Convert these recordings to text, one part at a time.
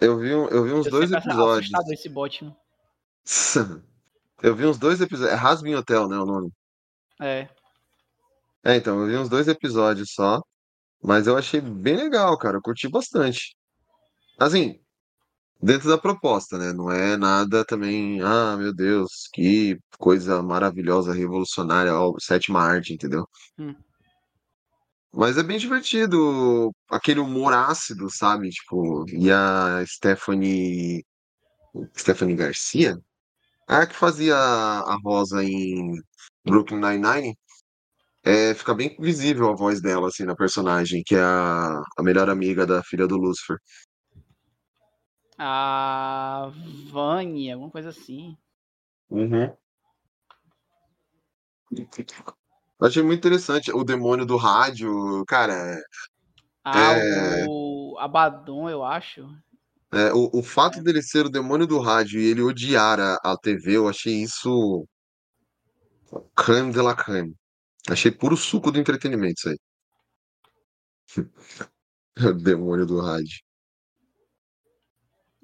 Eu vi, eu vi uns Eu dois episódios. esse bot, né? Eu vi uns dois episódios. É Rasmin Hotel, né? O nome. É. É, então, eu vi uns dois episódios só. Mas eu achei bem legal, cara. Eu curti bastante. Assim, dentro da proposta, né? Não é nada também. Ah, meu Deus, que coisa maravilhosa, revolucionária, ó, sétima arte, entendeu? Hum. Mas é bem divertido. Aquele humor ácido, sabe? Tipo, e a Stephanie. Stephanie Garcia? A que fazia a Rosa em Brooklyn Nine-Nine. É, fica bem visível a voz dela, assim, na personagem, que é a, a melhor amiga da filha do Lucifer. A Vânia, alguma coisa assim. Uhum. Eu achei muito interessante. O demônio do rádio, cara, Ah, É. o Abaddon, eu acho. é, o, o fato dele ser o demônio do rádio e ele odiar a, a TV, eu achei isso creme de la creme. Achei puro suco do entretenimento isso aí. O demônio do rádio.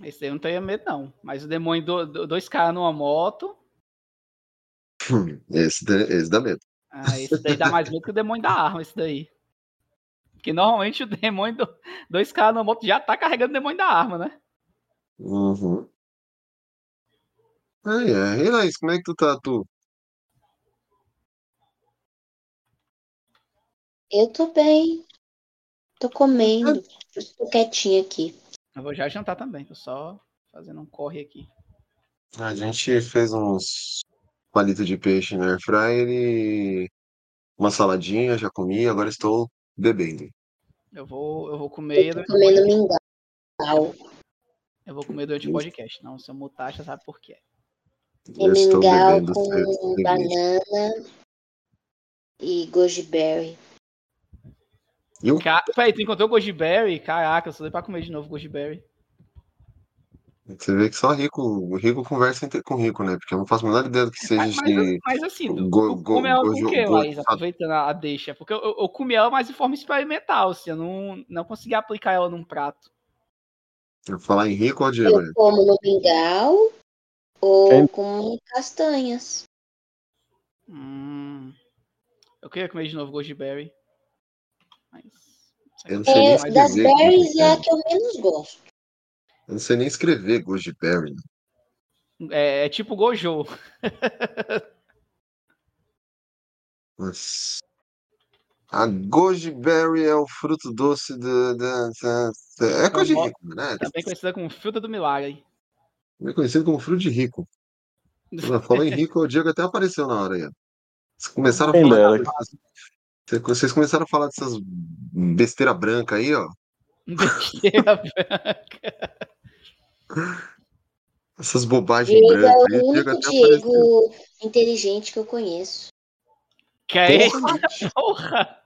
Esse aí eu não tenho medo, não. Mas o demônio, do, do- dois caras numa moto. Esse, esse dá medo. Ah, esse daí dá mais medo que o demônio da arma, esse daí. Porque normalmente o demônio do, dois caras numa moto já tá carregando o demônio da arma, né? Uhum. Ai, é. E Laís, como é que tu tá, tu? Eu tô bem. Tô comendo. Estou quietinha aqui. Eu vou já jantar também, tô só fazendo um corre aqui. A gente fez uns palitos de peixe no air fryer e uma saladinha, já comi, agora estou bebendo. Eu vou, eu vou comer Eu tô comendo mingau. Eu vou comer durante o podcast. Não, se eu mutar, já sabe por quê. É Eu estou mingau bebendo com cerveja. banana e goji berry. E o Ca... Peraí, tu encontrou o Goji Berry? Caraca, eu sou doido pra comer de novo Goji Berry. Você vê que só rico, rico conversa entre- com rico, né? Porque eu não faço a menor ideia do que seja Mas, de. mas assim, go- go- come ela com gojo- o quê, go- Laís? Aproveitando a, deixa. Porque eu, eu, eu comi ela mais de forma experimental, assim. Eu não, não consegui aplicar ela num prato. Eu vou falar em rico ou Diego? Eu como no mingau ou Quem- com castanhas. Hum, eu queria comer de novo Goji Berry. Mas. Eu não sei É, das berries é a berry. que eu menos gosto. Eu não sei nem escrever goji berry. É, é tipo Gojo. Nossa. A goji berry é o fruto doce do, da, da- da- É coisa de rico, né? Também conhecida como fruta do milagre. É conhecido como fruto de rico. Falou em rico, o Diego até apareceu na hora aí. Vocês começaram a falar. Vocês começaram a falar dessas besteira branca aí, ó. Besteira branca. Essas bobagens Diego é brancas aí. o Diego único apareceu. Diego inteligente que eu conheço. Que é esse? Porra!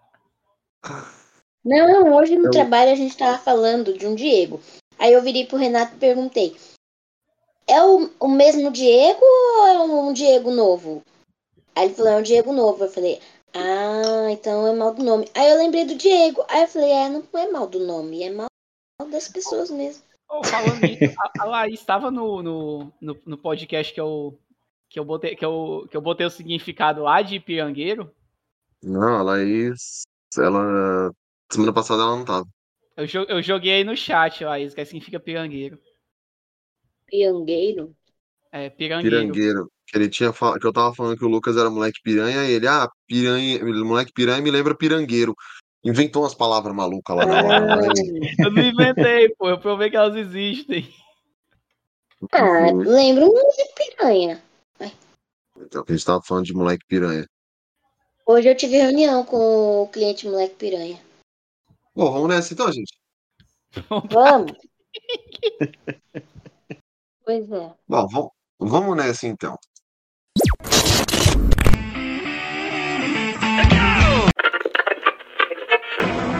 Não, hoje no Eu- trabalho a gente tava falando de um Diego. Aí eu virei pro Renato e perguntei: É o, o mesmo Diego ou é um Diego novo? Aí ele falou: É um Diego novo. Eu falei: Ah, então é mal do nome. Aí eu lembrei do Diego. Aí eu falei: É, não é mal do nome, é mal das pessoas mesmo. Ô, falando nisso, a, a Laís estava no, no, no, no podcast que eu, que, eu botei, que, eu, que eu botei o significado lá de pirangueiro. Não, a Laís, ela. Semana passada ela não tava. Eu, eu joguei aí no chat, Laís, que significa pirangueiro. Piangueiro. É, pirangueiro. Pirangueiro. Que ele tinha fal- que eu tava falando que o Lucas era moleque piranha, e ele, ah, piranha, moleque piranha me lembra pirangueiro. Inventou umas palavras malucas lá na hora. mas- Eu não inventei, pô. Eu provei que elas existem. Ah, lembro um de piranha. Então, que a gente tava falando de moleque piranha. Hoje eu tive reunião com o cliente moleque piranha. Bom, vamos nessa então, gente. Vamos? pois é. Bom, vamos, vamos nessa então.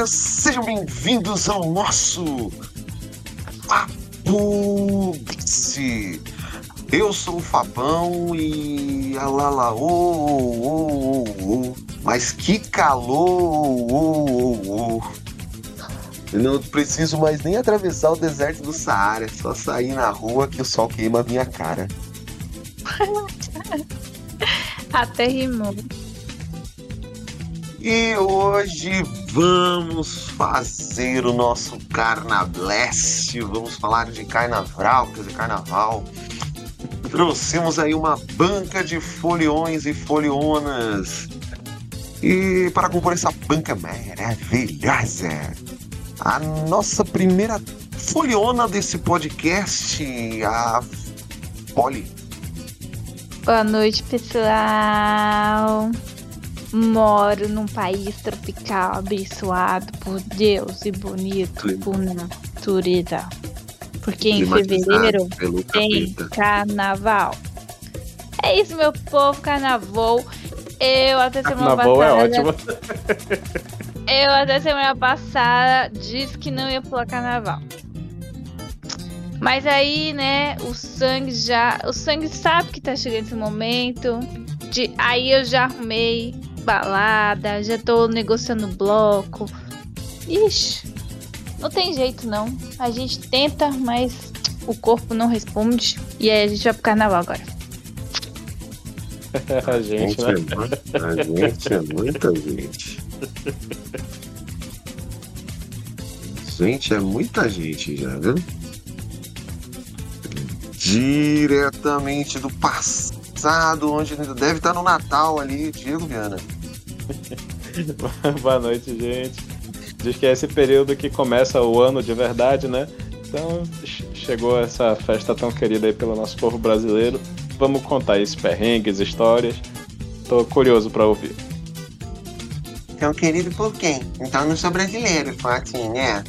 E sejam bem-vindos ao nosso Papo. Eu sou o Fabão e alala, ô, ô, ô, ô, mas que calor, ô, ô. Eu não preciso mais nem atravessar o deserto do Saara, é só sair na rua que o sol queima a minha cara. Até rimou. E hoje vamos fazer o nosso Carnablast, vamos falar de carnaval, quer dizer, carnaval. Trouxemos aí uma banca de foliões e folionas. E para compor essa banca maravilhosa, a nossa primeira foliona desse podcast, a Polly. Boa noite, pessoal. Moro num país tropical abençoado por Deus e bonito Clima. por natureza. Porque em fevereiro tem capeta. carnaval. É isso, meu povo, carnaval. Eu até semana Carnaval é passada. ótimo. Eu até semana passada disse que não ia pular carnaval. Mas aí, né, o sangue já. O sangue sabe que tá chegando esse momento. De, aí eu já arrumei balada, já tô negociando bloco. Ixi, não tem jeito não. A gente tenta, mas o corpo não responde. E aí a gente vai pro carnaval agora. A gente, Gente, né? é muita, a gente é muita gente. Gente, é muita gente já, viu? Diretamente do passado, onde deve estar no Natal ali, Diego Viana. Boa noite, gente. Diz que é esse período que começa o ano de verdade, né? Então che- chegou essa festa tão querida aí pelo nosso povo brasileiro. Vamos contar esses perrengues, histórias. Tô curioso pra ouvir. Então, querido por quem? Então não sou brasileiro, assim, né?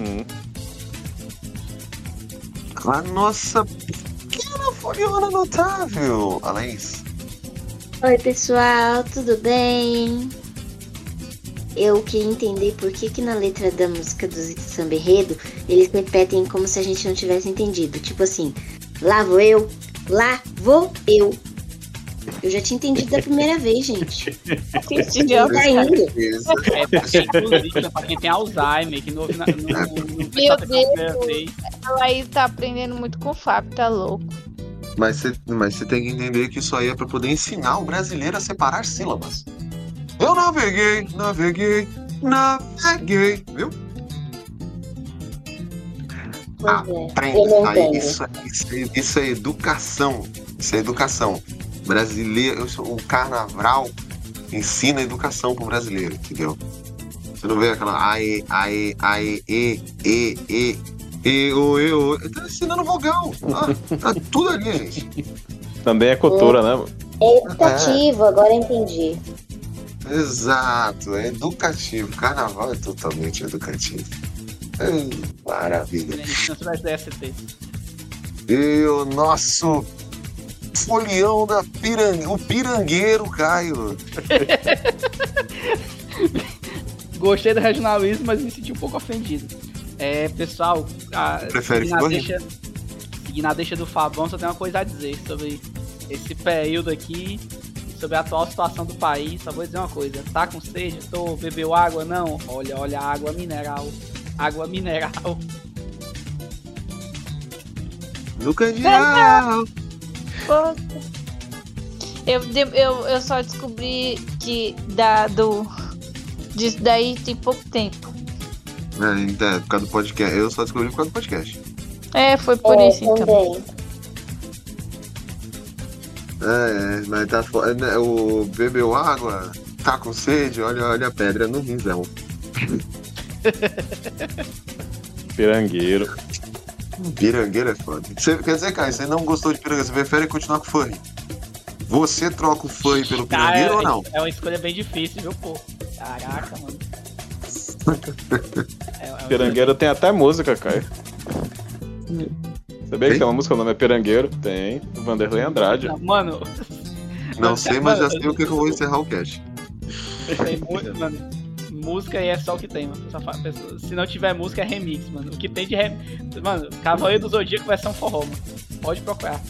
Hum. A nossa pequena foliona notável, Anaís. Oi, pessoal, tudo bem? Eu queria entender por que, que na letra da música do Samba Enredo eles repetem como se a gente não tivesse entendido. Tipo assim, lá vou eu, lá vou eu. Eu já tinha entendido da primeira vez, gente. Entendeu? Tá indo. É, inclusive, né, pra quem tem Alzheimer, que não ouve na, não, não, não Meu a primeira Deus. vez. Ela aí tá aprendendo muito com o Fábio, tá louco. Mas você mas tem que entender que isso aí é para poder ensinar o brasileiro a separar sílabas. Eu naveguei, naveguei, naveguei, viu? É, entendo. Isso, isso, é- isso é educação. Isso é educação. Brasileiro, o carnaval ensina educação pro brasileiro, entendeu? Você não vê aquela aê, aê, aê, e, e, e, e, o, e, o. Ele tá ensinando vogal. Ah, tá tudo ali, gente. Também é cultura, né? É educativo, agora eu entendi. Exato, é educativo. Carnaval é totalmente educativo. Ai, maravilha. E o nosso folião da pirangue, o pirangueiro Caio. Gostei do regionalismo, mas me senti um pouco ofendido. É, pessoal, a, Prefere seguindo, a deixa, seguindo a deixa do Fabão, só tem uma coisa a dizer sobre esse período aqui, sobre a atual situação do país. Só vou dizer uma coisa: tá com sede? Tô, bebeu água? Não? Olha, olha, água mineral. Água mineral. Candial. Poxa. Eu, de- eu, eu só descobri que da, do, disso daí tem pouco tempo. É, então, por causa do podcast. Eu só descobri por causa do podcast. É, foi por É, isso então. também. É, é, mas tá fo- é, né, O bebeu água, tá com sede, olha, olha a pedra no rinsão. Pirangueiro. Pirangueiro é foda. Você, quer dizer, Caio, você não gostou de pirangueiro, você prefere continuar com o furry. Você troca o furry pelo pirangueiro é, ou não? é uma escolha bem difícil, viu, pô? Caraca, mano. É, é Pirangueiro tem até música, Caio. Sabia que Tem? uma música, o nome é Pirangueiro? Tem. Vanderlei Andrade. Não, Mano, Não sei, mas já sei o que que eu vou encerrar o cast. tem mano, música aí é só o que tem, mano. Se não tiver música é remix, mano. O que tem de remix. Mano, Cavaleiro do Zodíaco vai ser um forró, mano. Pode procurar.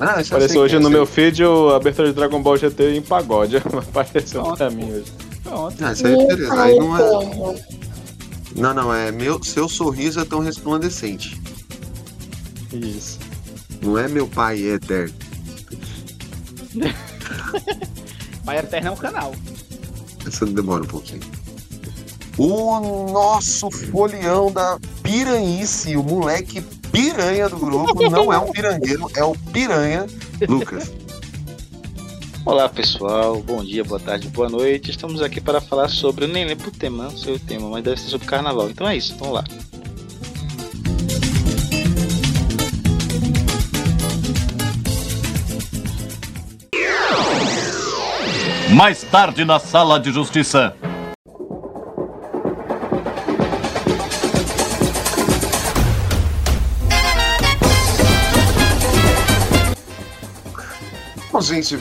Ah, Apareceu hoje é, no meu feed a abertura de Dragon Ball GT em pagode. Apareceu Pronto. pra mim hoje. Pronto. Ah, isso aí beleza. Aí não é. Não, não, é meu, seu sorriso é tão resplandecente. Isso. Não é meu pai é eterno. Pai Eterno é um canal. Essa demora um pouquinho. O nosso folião da piranhice, o moleque piranha do grupo, não é um pirangueiro, é o piranha Lucas. Olá pessoal, bom dia, boa tarde, boa noite. Estamos aqui para falar sobre, eu nem lembro o tema, não sei o tema, mas deve ser sobre carnaval. Então é isso, vamos lá. Mais tarde na sala de justiça. Bom, gente,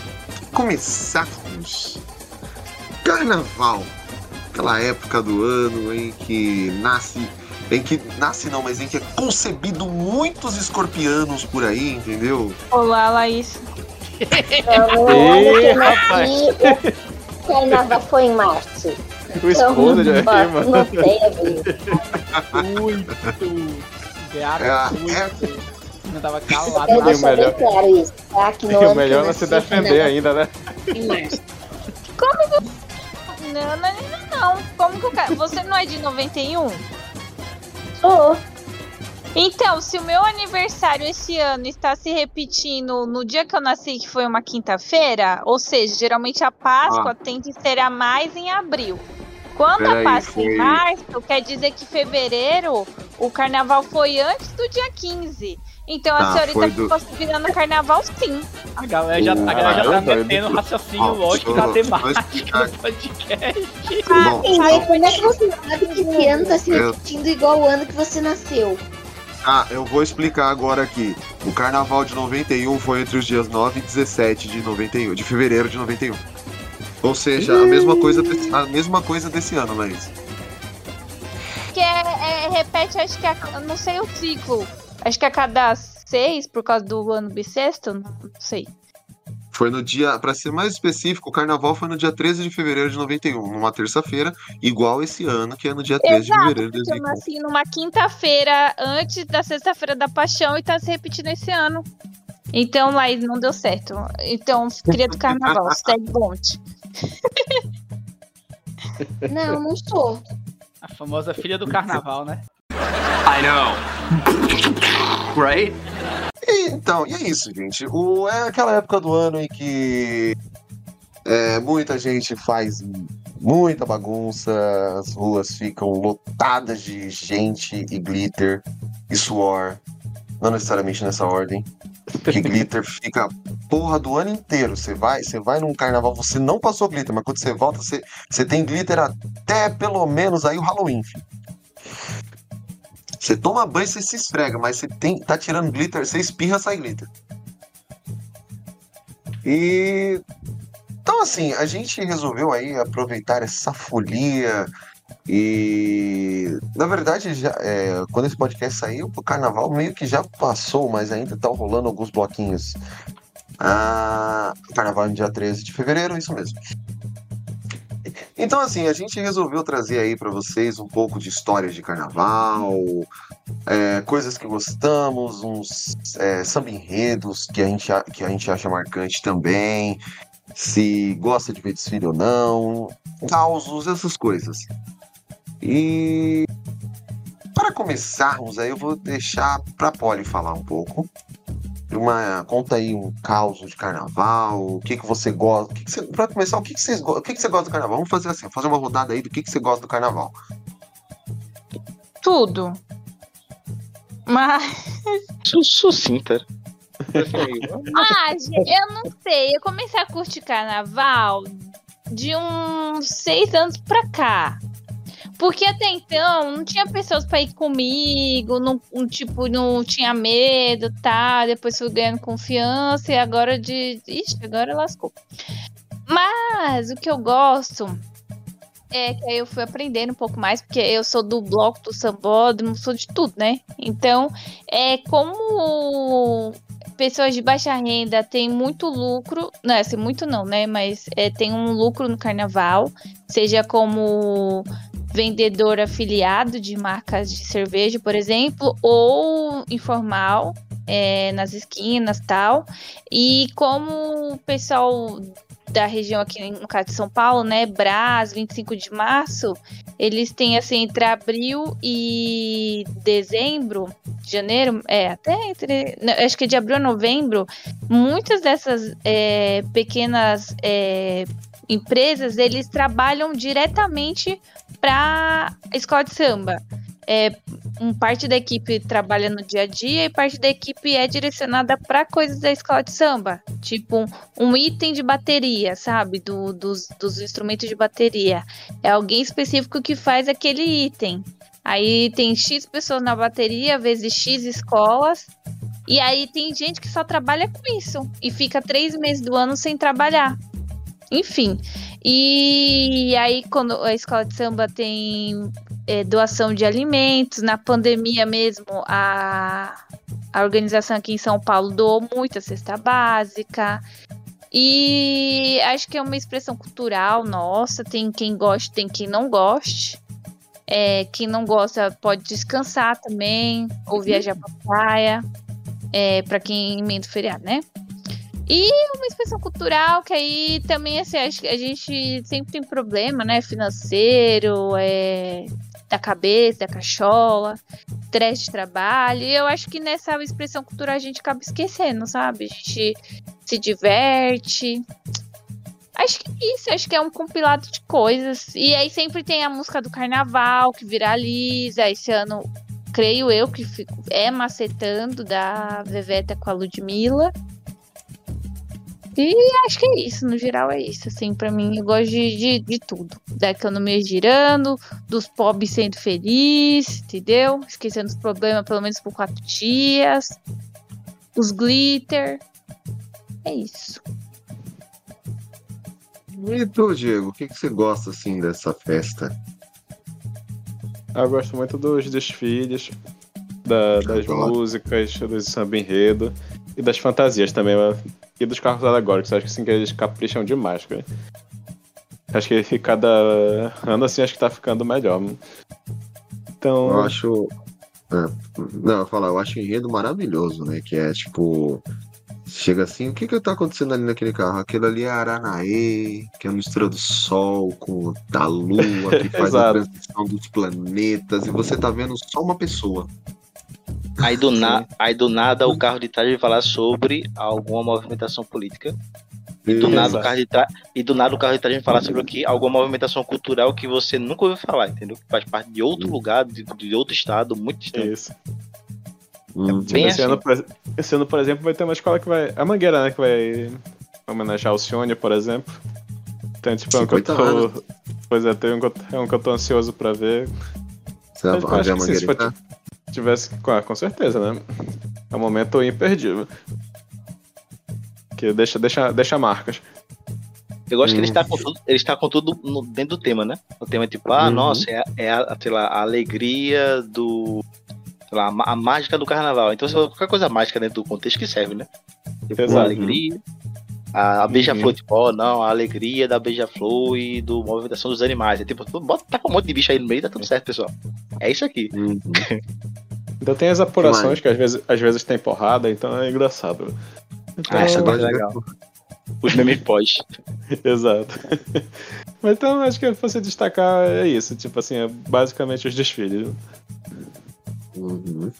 começarmos. Carnaval. Aquela época do ano em que nasce. Em que nasce não, mas em que é concebido muitos escorpianos por aí, entendeu? Olá, Laís. Nasci, o carnaval foi em março. O esposa de Então, aqui, mano. Não ver. Muito. É, é- muito. Não tava calado. Eu o deixo bem melhor- claro isso, tá? Que E o melhor é que eu você nasci, defender carnaval ainda, né? Em março. Não, não, não, não. Como que o cara. Você não é de 91? Sou. Então, se o meu aniversário esse ano está se repetindo no dia que eu nasci, que foi uma quinta-feira, ou seja, geralmente a Páscoa tende a ser a mais em abril. Quando Peraí, a Páscoa foi- em março, quer dizer que fevereiro o carnaval foi antes do dia 15. Então a Tá, senhorita do- ficou se virando carnaval sim. A galera já, a galera já tá Ah, doido. metendo raciocínio Ó, lógico só temática do podcast. Bom, Sim, mas como é que você sabe que esse ano tá se Eu- repetindo igual o ano que você nasceu? Ah, eu vou explicar agora aqui. O carnaval de 91 foi entre os dias 9 e 17 de 91, de fevereiro de 91. Ou seja, a mesma coisa desse, a mesma coisa desse ano, Laís. Que é, é- repete, acho que a, não sei o ciclo. Acho que a cada seis, por causa do ano bissexto, não sei. Foi no dia, pra ser mais específico, o carnaval foi no dia 13 de fevereiro de 91, numa terça-feira, igual esse ano, que é no dia 13 de Exato, fevereiro de porque eu 2001. nasci numa quinta-feira antes da sexta-feira da paixão e tá se repetindo esse ano. Então, Laís, não deu certo. Então, cria do carnaval, segue bonde. Não, não sou. A famosa filha do carnaval, né? I know. Right? E, então, e é isso, gente. O, é aquela época do ano em que é, muita gente faz muita bagunça, as ruas ficam lotadas de gente e glitter e suor. Não necessariamente nessa ordem. Porque glitter fica porra do ano inteiro. Você vai, você vai num carnaval, você não passou glitter, mas quando você volta, você, você tem glitter até pelo menos aí o Halloween, filho. Você toma banho, você se esfrega, mas você tem, tá tirando glitter, você espirra, sai glitter. E então assim, a gente resolveu aí aproveitar essa folia e na verdade já é, quando esse podcast saiu, o carnaval meio que já passou, mas ainda tá rolando alguns bloquinhos. Ah, carnaval no dia 13 de fevereiro, isso mesmo. Então, assim, a gente resolveu trazer aí para vocês um pouco de histórias de carnaval, é, coisas que gostamos, uns é, samba enredos que a, gente, que a gente acha marcante também, se gosta de ver desfile ou não, causos, essas coisas. E para começarmos aí, eu vou deixar para Polly falar um pouco. Uma, conta aí um caos de carnaval, o que que você gosta, que que você, para começar, o que que, vocês, o que que você gosta do carnaval? Vamos fazer assim, fazer uma rodada aí do que que você gosta do carnaval. Tudo. Mas. Su- Sucinta. Ah, gente, eu não sei. Eu comecei a curtir carnaval de uns seis anos pra cá. Porque até então não tinha pessoas pra ir comigo, não, um, tipo, não tinha medo, tá? Depois fui ganhando confiança e agora de. Ixi, agora lascou. Mas o que eu gosto é que aí eu fui aprendendo um pouco mais, porque eu sou do bloco do sambódromo, sou de tudo, né? Então, é como pessoas de baixa renda têm muito lucro, não é assim, muito não, né? Mas é, tem um lucro no carnaval, seja como vendedor afiliado de marcas de cerveja, por exemplo, ou informal, é, nas esquinas tal. E como o pessoal da região aqui, no caso de São Paulo, né, Brás, 25 de março, eles têm assim entre abril e dezembro, janeiro, é, até entre, acho que de abril a novembro, muitas dessas é, pequenas é, empresas, eles trabalham diretamente para escola de samba é, um parte da equipe trabalha no dia a dia e parte da equipe é direcionada para coisas da escola de samba, tipo um, um item de bateria, sabe, do, dos, dos instrumentos de bateria. É alguém específico que faz aquele item. Aí tem X pessoas na bateria, vezes X escolas. E aí tem gente que só trabalha com isso e fica três meses do ano sem trabalhar. Enfim. E aí, quando a escola de samba tem é, doação de alimentos. Na pandemia mesmo, a, a organização aqui em São Paulo doou muita cesta básica. E acho que é uma expressão cultural nossa. Tem quem goste, tem quem não goste. É, quem não gosta pode descansar também, ou viajar pra praia. É, para quem emenda o feriado, né? E uma expressão cultural que aí também, assim, a gente sempre tem problema, né? Financeiro, é, da cabeça, da cachola, estresse de trabalho. E eu acho que nessa expressão cultural a gente acaba esquecendo, sabe? A gente se diverte. Acho que é isso, acho que é um compilado de coisas. E aí sempre tem a música do carnaval que viraliza. Esse ano, creio eu, que é macetando da Veveta com a Ludmilla. E acho que é isso, no geral é isso, assim, para mim, eu gosto de, de, de, tudo. Da economia girando, dos pobres sendo felizes, entendeu? Esquecendo os problemas pelo menos por quatro dias. Os glitter. É isso. E tu, Diego, o que, que você gosta, assim, dessa festa? Eu gosto muito dos desfiles, da, das músicas, do samba enredo e das fantasias também e dos carros alegóricos. Acho que sim que eles capricham demais, cara. Acho que cada ano assim acho que tá ficando melhor. Então. Eu acho. É, não, eu falar, eu acho o enredo maravilhoso, né? Que é tipo. Chega assim, o que que tá acontecendo ali naquele carro? Aquilo ali é Aranaê, que é a mistura do Sol com da Lua, que faz a transição dos planetas, e você tá vendo só uma pessoa. Aí do, na, aí do nada o carro de trás vai falar sobre alguma movimentação política. E do, nada, o carro de trás, e do nada o carro de trás vai falar sobre aqui, alguma movimentação cultural que você nunca ouviu falar, entendeu? Que faz parte de outro lugar, de, de outro estado, muito distante. Isso. Hum, é esse, assim. ano, esse ano, por exemplo, vai ter uma escola que vai. A Mangueira, né? Que vai homenagear o Cione, por exemplo. Então, tipo, é um que eu tô. Pois é, tem um, é um que eu tô ansioso pra ver. Você vai ver a Mangueira? Tivesse. Ah, com certeza, né? É um momento imperdível. Que deixa, deixa, deixa marcas. Eu gosto hum. que ele está com tudo, ele está com tudo no, dentro do tema, né? O tema é tipo, ah, uhum. nossa, é, é a, sei lá, a alegria do. Sei lá, a, a mágica do carnaval. Então, qualquer coisa mágica dentro do contexto que serve, né? Tipo, Exato. a alegria. A, a beija-flor, uhum. tipo, oh, não, a alegria da beija-flor e do movimentação dos animais. É tipo, bota, tá com um monte de bicho aí no meio, tá tudo certo, pessoal. É isso aqui. Uhum. então tem as apurações que, que às vezes, às vezes tem porrada, então é engraçado. Então, ah, essa é legal. Os memes pós. Exato. Mas então acho que você destacar é isso, tipo assim, é basicamente os desfiles. Uhum.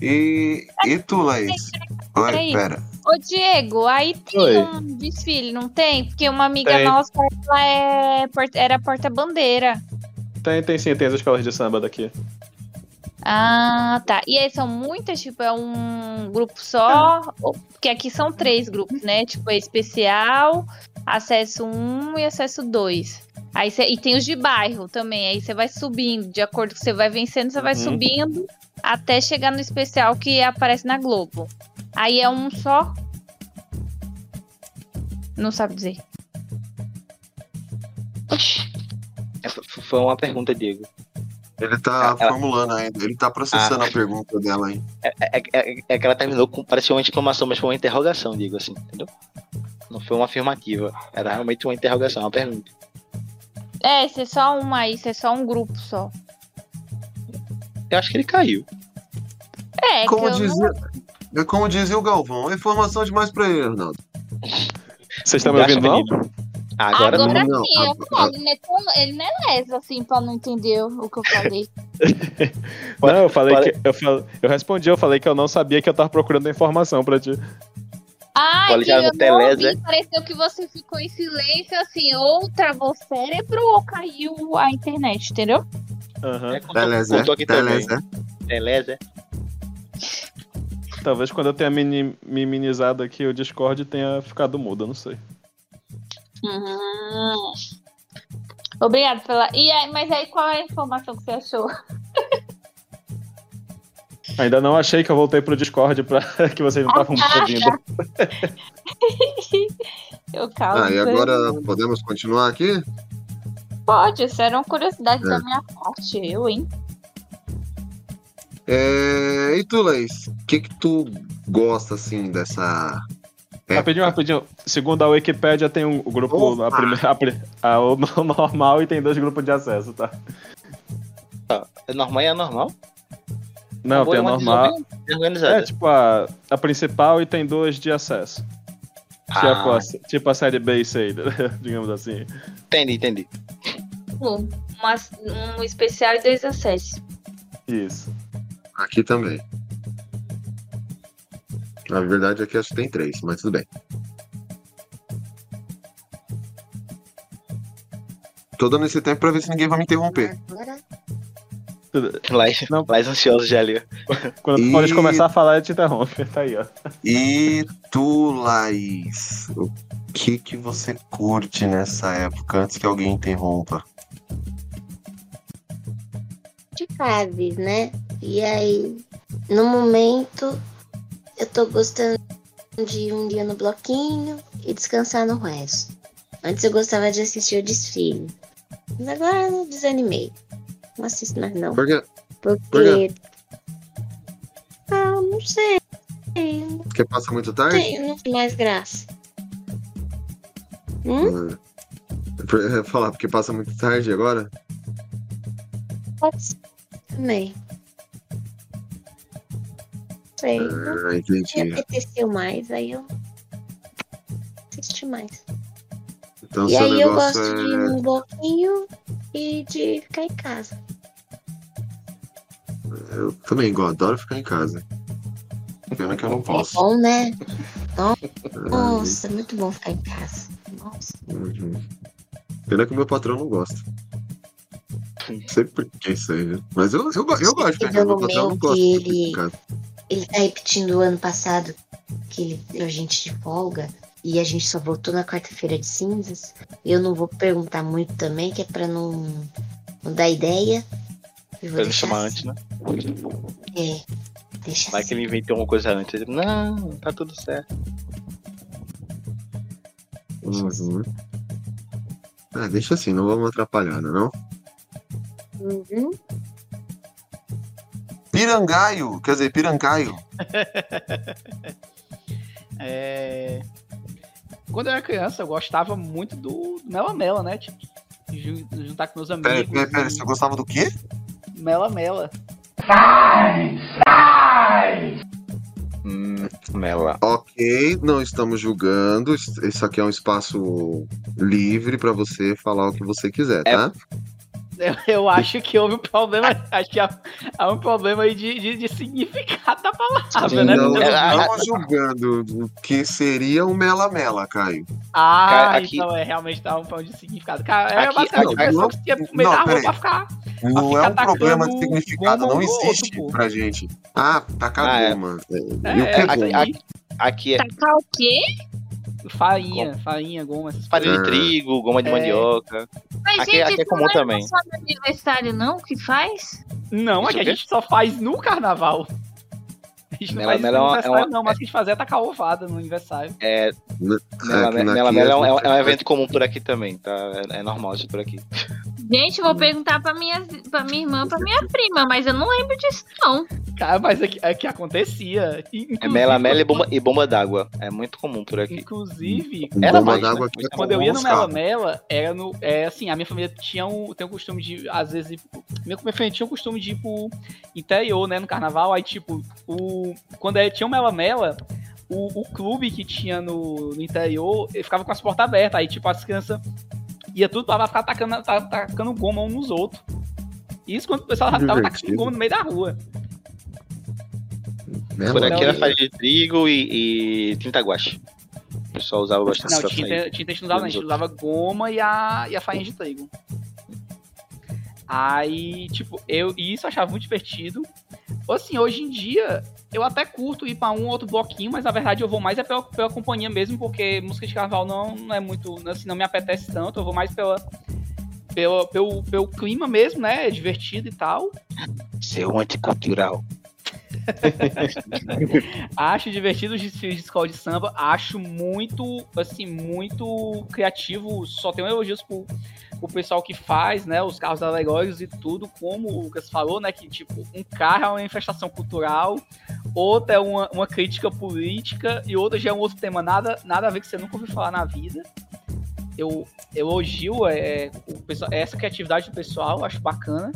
E, e tu, Laís? Oi, pera. Ô, Diego, aí tem Oi. um desfile, não tem? Porque uma amiga tem. nossa, ela é, era porta-bandeira. Tem, tem sim, tem as escolas de samba daqui. Ah, tá. E aí são muitas, tipo, é um grupo só? Porque aqui são três grupos, né? Tipo, é especial, acesso 1 e acesso 2. Aí cê, e tem os de bairro também. Aí você vai subindo. De acordo com que você vai vencendo, você vai Uhum. subindo até chegar no especial que aparece na Globo. Aí é um só. Não sabe dizer. É, f- Foi uma pergunta, Diego. Ele tá Ela- formulando ainda, ele tá processando a pergunta dela aí. É, é- é- é que ela terminou com. Parecia uma exclamação, mas foi uma interrogação, Diego, assim, entendeu? Não foi uma afirmativa. Era realmente uma interrogação, uma pergunta. É, isso é só uma aí, isso é só um grupo só. Eu acho que ele caiu. É, Como que eu dizia, não... é como dizia o Galvão, informação demais pra ele, Ronaldo. Vocês estão me ouvindo, não? Agora, Agora não, sim, não, eu falo, ele não é tão- ele não é leso assim pra não entender o que eu falei. Não, eu falei Pode- que. Eu, fal- eu respondi, eu falei que eu não sabia que eu tava procurando a informação pra ti. Ai, Pode já eu Teleza. ouvi, pareceu que você ficou em silêncio, assim, ou travou o cérebro ou caiu a internet, entendeu? Aham. É, contou, Beleza, contou Talvez quando eu tenha mini- minimizado aqui o Discord tenha ficado mudo, eu não sei. Hum. Obrigado pela. E aí, mas aí qual é a informação que você achou? Ainda não achei que eu voltei pro Discord pra que vocês não estavam me ouvindo. Eu calmo. Ah, e agora podemos continuar aqui? Pode, isso era uma curiosidade É. da minha parte, eu, hein? É... E tu, Leis, o que que tu gosta, assim, dessa... É. Rapidinho, rapidinho. Segundo a Wikipédia, tem um grupo. A primeira, a a- o no- normal e tem dois grupos de acesso, tá? É normal e é normal? Não, tem a Uma normal. Desorganizada. É tipo a, a principal e tem duas de acesso. Tipo, Ah. a, tipo a série B e C, digamos assim. Entendi, entendi. Um, um especial e dois acessos. Isso. Aqui também. Na verdade, aqui acho que tem três, mas tudo bem. Tô dando esse tempo pra ver se ninguém vai me interromper. Agora, Lais, Não. Lais ansioso já ali. Quando E- tu pode começar a falar, ele te interrompe. Tá aí, ó. E tu, Laís, o que que você curte nessa época antes que alguém interrompa? de fases, né? E aí, no momento, eu tô gostando de ir um dia no bloquinho e descansar no resto. Antes eu gostava de assistir o desfile. Mas agora eu desanimei. Não assisto mais não. Por quê? Porque. por quê? Ah, não sei. Porque passa muito tarde? tem, não tem mais graça. Hum? Ah. Eu ia falar, porque passa muito tarde agora? Pode ser também. Sei. Ah, me entendi. apeteceu mais, aí eu assisti mais. Então e aí eu gosto de ir é. num bloquinho e de ficar em casa. Eu também gosto, adoro ficar em casa. Pena que eu não É posso. bom, né? Nossa, é muito bom ficar em casa. Nossa. uhum. Pena que o meu patrão não gosta. Não sei por que isso aí? Mas eu, eu, go- eu gosto de ficar em casa. Meu patrão não gosta de ficar em casa. Ele tá repetindo o ano passado que ele deu a gente de folga e a gente só voltou na quarta-feira de cinzas. Eu não vou perguntar muito também, que é pra não, não dar ideia. Eu vou Pra deixar chamar assim. antes, né? É, deixa Vai assim. que ele inventou uma coisa antes. Ele, Não, tá tudo certo. Uhum. Ah, deixa assim, não vamos atrapalhar, não é não? Uhum. Pirangaio, quer dizer, pirancaio. É... Quando eu era criança, eu gostava muito do do Mela Mela, né? Tipo, juntar com meus amigos. Pera, pera, pera, e- você gostava do quê? Mela Mela. Hum, Mela. Ok, não estamos julgando. Isso aqui é um espaço livre pra você falar o que você quiser, É, tá? Eu, eu acho que houve um problema. Acho que há, há um problema aí de, de, de significado da palavra, né? não estamos julgando o que seria um mela-mela, Caio. Ah, Cara, aqui- então é realmente dá um problema de significado. Cara, é Aqui- basicamente aqui- a pessoa não- que tinha no meio não, da rua peraí. pra ficar. Não ficar é um problema de significado, não outro, existe pô. pra gente. Ah, tacar Ah, é. goma. É, É, o que Aqui, aqui, aqui é Tacar o quê? Farinha, farinha, goma, essas farinha de trigo, goma de É. mandioca. Mas, Aqui- gente, aqui é comum não também. só no aniversário, não, que faz? Não, é Isso que a gente só faz no carnaval. A gente não Mela- faz isso mela no é uma- aniversário, é uma- não, mas o que a gente faz é tacar ovada no aniversário. É, Mela aqui Mela aqui Mela é um, é é evento comum por aqui também, tá? É, é normal isso por aqui. Gente, vou perguntar pra minha, pra minha irmã, pra minha prima, mas eu não lembro disso, não. Cara, mas é que, é que acontecia. É Inclusive, Mela Mela e bomba, e bomba d'água. É muito comum por aqui. Inclusive, Era Bomba mais, né? d'água aqui é quando eu ia no Mela. Mela, era no. É assim, a minha família tinha um, tem o costume de, às vezes, ir pro- minha minha família tinha o costume de ir pro interior, né, no carnaval. Aí, tipo, o, quando é, tinha o Mela Mela, o, o clube que tinha no, no interior ele ficava com as portas abertas. Aí, tipo, as crianças ia tudo pra lá ficar atacando, ta- atacando goma uns nos outros. Isso quando o pessoal tava tacando goma no meio da rua. Por aqui era farinha de trigo e, e tinta guache. O pessoal usava bastante Não, tinta, tinta a gente não usava, a gente usava goma e a, e a farinha de trigo. Aí, tipo, eu e isso eu achava muito divertido. Assim, hoje em dia, eu até curto ir pra um ou outro bloquinho, mas na verdade eu vou mais é pela, pela companhia mesmo, porque música de carnaval não, não é muito, assim, não me apetece tanto, eu vou mais pela, pela, pelo, pelo clima mesmo, né? É divertido e tal. Seu anticultural. Acho divertido os desfiles de escola de samba. Acho muito, assim, muito criativo. Só tenho elogios pro, pro pessoal que faz, né? Os carros alegóricos e tudo. Como o Lucas falou, né? Que, tipo, um carro é uma manifestação cultural, outra é uma, uma crítica política e outra já é um outro tema. Nada, nada a ver que você nunca ouviu falar na vida. Eu elogio é, o pessoal, essa criatividade do pessoal, acho bacana.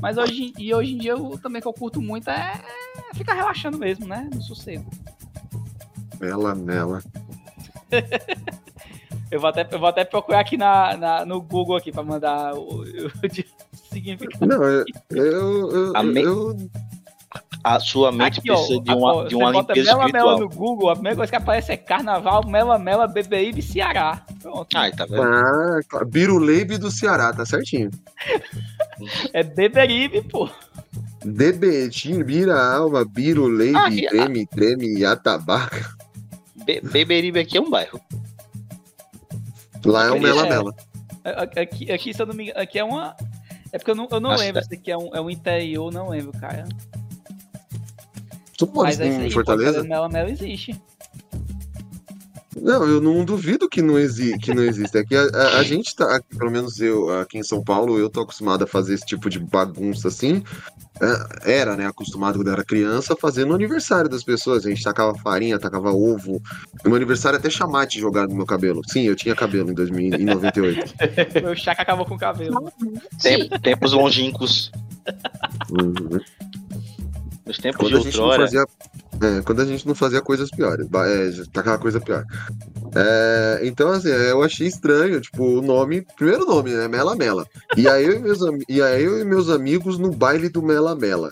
Mas hoje, e hoje em dia, eu, também que eu curto muito é é ficar relaxando mesmo, né? No sossego. Mela, Mela. Eu vou até, eu vou até procurar aqui na, na- no Google aqui pra mandar o, o significado. Não, eu. eu, A me- eu- A sua mente Aqui, ó, precisa de a- uma, ó, de você uma bota limpeza Mela Mela espiritual. no Google, a primeira coisa que aparece é Carnaval, Mela Mela, BBI Ceará. Pronto. Ai, tá vendo? Ah, claro. Biruleibe do Ceará, tá certinho. É Beberibe, pô. Debetim, Bira Alma, Biruleibe, Ah, Treme, Treme, Atabaca. Be Beberibe aqui é um bairro. Lá é o Mela É. Mela. Aqui, aqui, se eu não me engano, aqui é uma. É porque eu não, eu não lembro é- se aqui é um, é um interior, não lembro, cara. Tu pode Mas é em aí, Fortaleza? pô, Mela Mela existe. Não, eu não duvido que não, exi que não existe. É que a, a- a gente tá, aqui, pelo menos eu, aqui em São Paulo, eu tô acostumado a fazer esse tipo de bagunça assim. É, Era, né, acostumado quando era criança fazer no aniversário das pessoas. A gente tacava farinha, tacava ovo. No meu aniversário até chamate jogar no meu cabelo. Sim, eu tinha cabelo em, 2000, em 98. Meu chaca acabou com o cabelo. Temp- tempos longínquos. Uhum. Nos tempos Quando de a gente não outrora. fazia. é, quando a gente não fazia coisas piores. É, tacava coisa pior. É, então, assim, eu achei estranho, tipo, o nome, primeiro nome, né? Mela Mela. E aí eu e meus, am- e aí eu e meus amigos no baile do Mela Mela.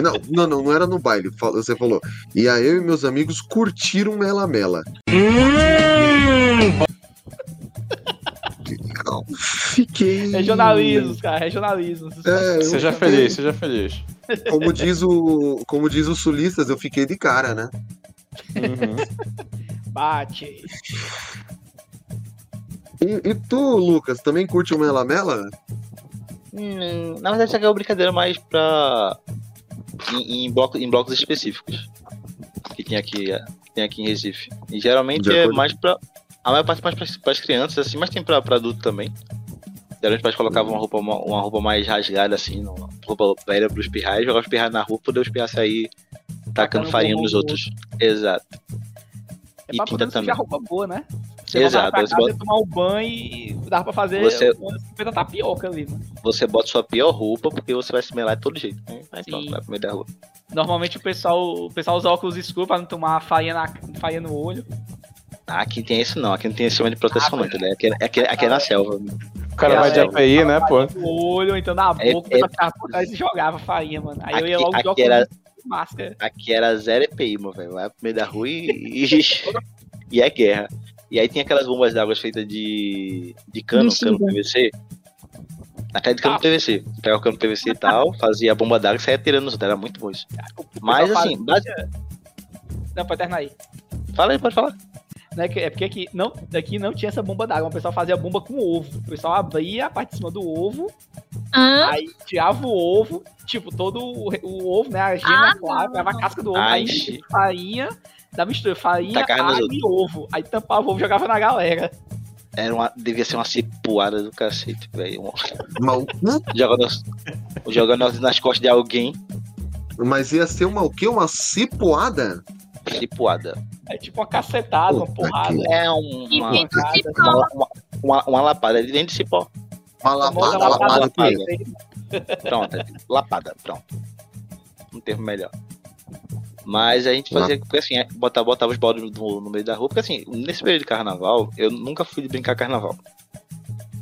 Não, não, não, não era no baile, você falou. E aí eu e meus amigos curtiram Mela Mela. Eu Fiquei. Regionalismos, cara, regionalismos. É, Seja fiquei- feliz, seja feliz. Como diz o, como diz os sulistas, eu fiquei de cara, né? Uhum. Bate. E, e tu, Lucas, também curte o Mela Mela? Hum, na verdade, isso aqui é uma brincadeira mais pra. Em, em, bloco- em blocos específicos. Que tem aqui, é, tem aqui em Recife. E geralmente é mais pra. A maior parte mais pras, pras crianças, assim, mas tem pra, pra adulto também. Geralmente os pais colocavam uma roupa, uma, uma roupa mais rasgada, assim, uma roupa velha pro espirrar e jogava o espirrar na rua, poder o espirrar sair tacando Tacando farinha nos no outros. Exato. É E pra tinta também. roupa boa, né? Você Exato, pra você casa, bota- ia tomar um banho e dava pra fazer Você- umas 50 tapioca ali, mano. Você bota sua pior roupa porque você vai se melar de todo jeito. né? Aí pronto, Sim. vai pro meio da rua. Normalmente o pessoal, o pessoal usa óculos escuros pra não tomar farinha, na, farinha no olho. Aqui tem esse não, aqui não tem esse sistema de proteção não, entendeu? Aqui, é- aqui, é- aqui é na selva. O cara É, vai de é, API, né, pô? No olho, então na É- boca, é- pra ficar por trás e jogava farinha, mano. Aí eu ia Aqui- logo de aqui era- e máscara. Aqui era zero EPI, meu velho. Vai pro meio da rua e, e, e é guerra. E aí tem aquelas bombas d'água feitas de, de cano, cano PVC. Aquela de cano Ah. PVC. Pegava o cano PVC e tal, fazia a bomba d'água e saía tirando os outros. Era muito bom isso. O Mas assim, fazia- base... Não, pode terminar aí. fala aí, pode falar. Né, é porque aqui não, aqui não tinha essa bomba d'água. O pessoal fazia bomba com ovo. O pessoal abria a parte de cima do ovo, Hã? aí tirava o ovo, tipo, todo o, o ovo, né? A gema Ah, claro, pegava a casca do ovo, Ai, aí gente. farinha, da mistura, farinha, nos alho e ovo. Aí tampava o ovo e jogava na galera. Era uma, devia ser uma cipuada do cacete, velho. Um- Mal- Jogando, jogando nas costas de alguém. Mas ia ser uma o quê? Uma cipoada? Cipuada. É tipo uma cacetada, uma Puta porrada. que- É um- E uma, uma, uma, uma, uma lapada. Ele vem de cipó. Uma lapada, lapada, lapada quê? feita. Pronto, é lapada, pronto. Um termo melhor. Mas a gente fazia, porque assim, é, botava, botava os baldes no, no meio da rua, porque assim, nesse período de carnaval, eu nunca fui de brincar carnaval.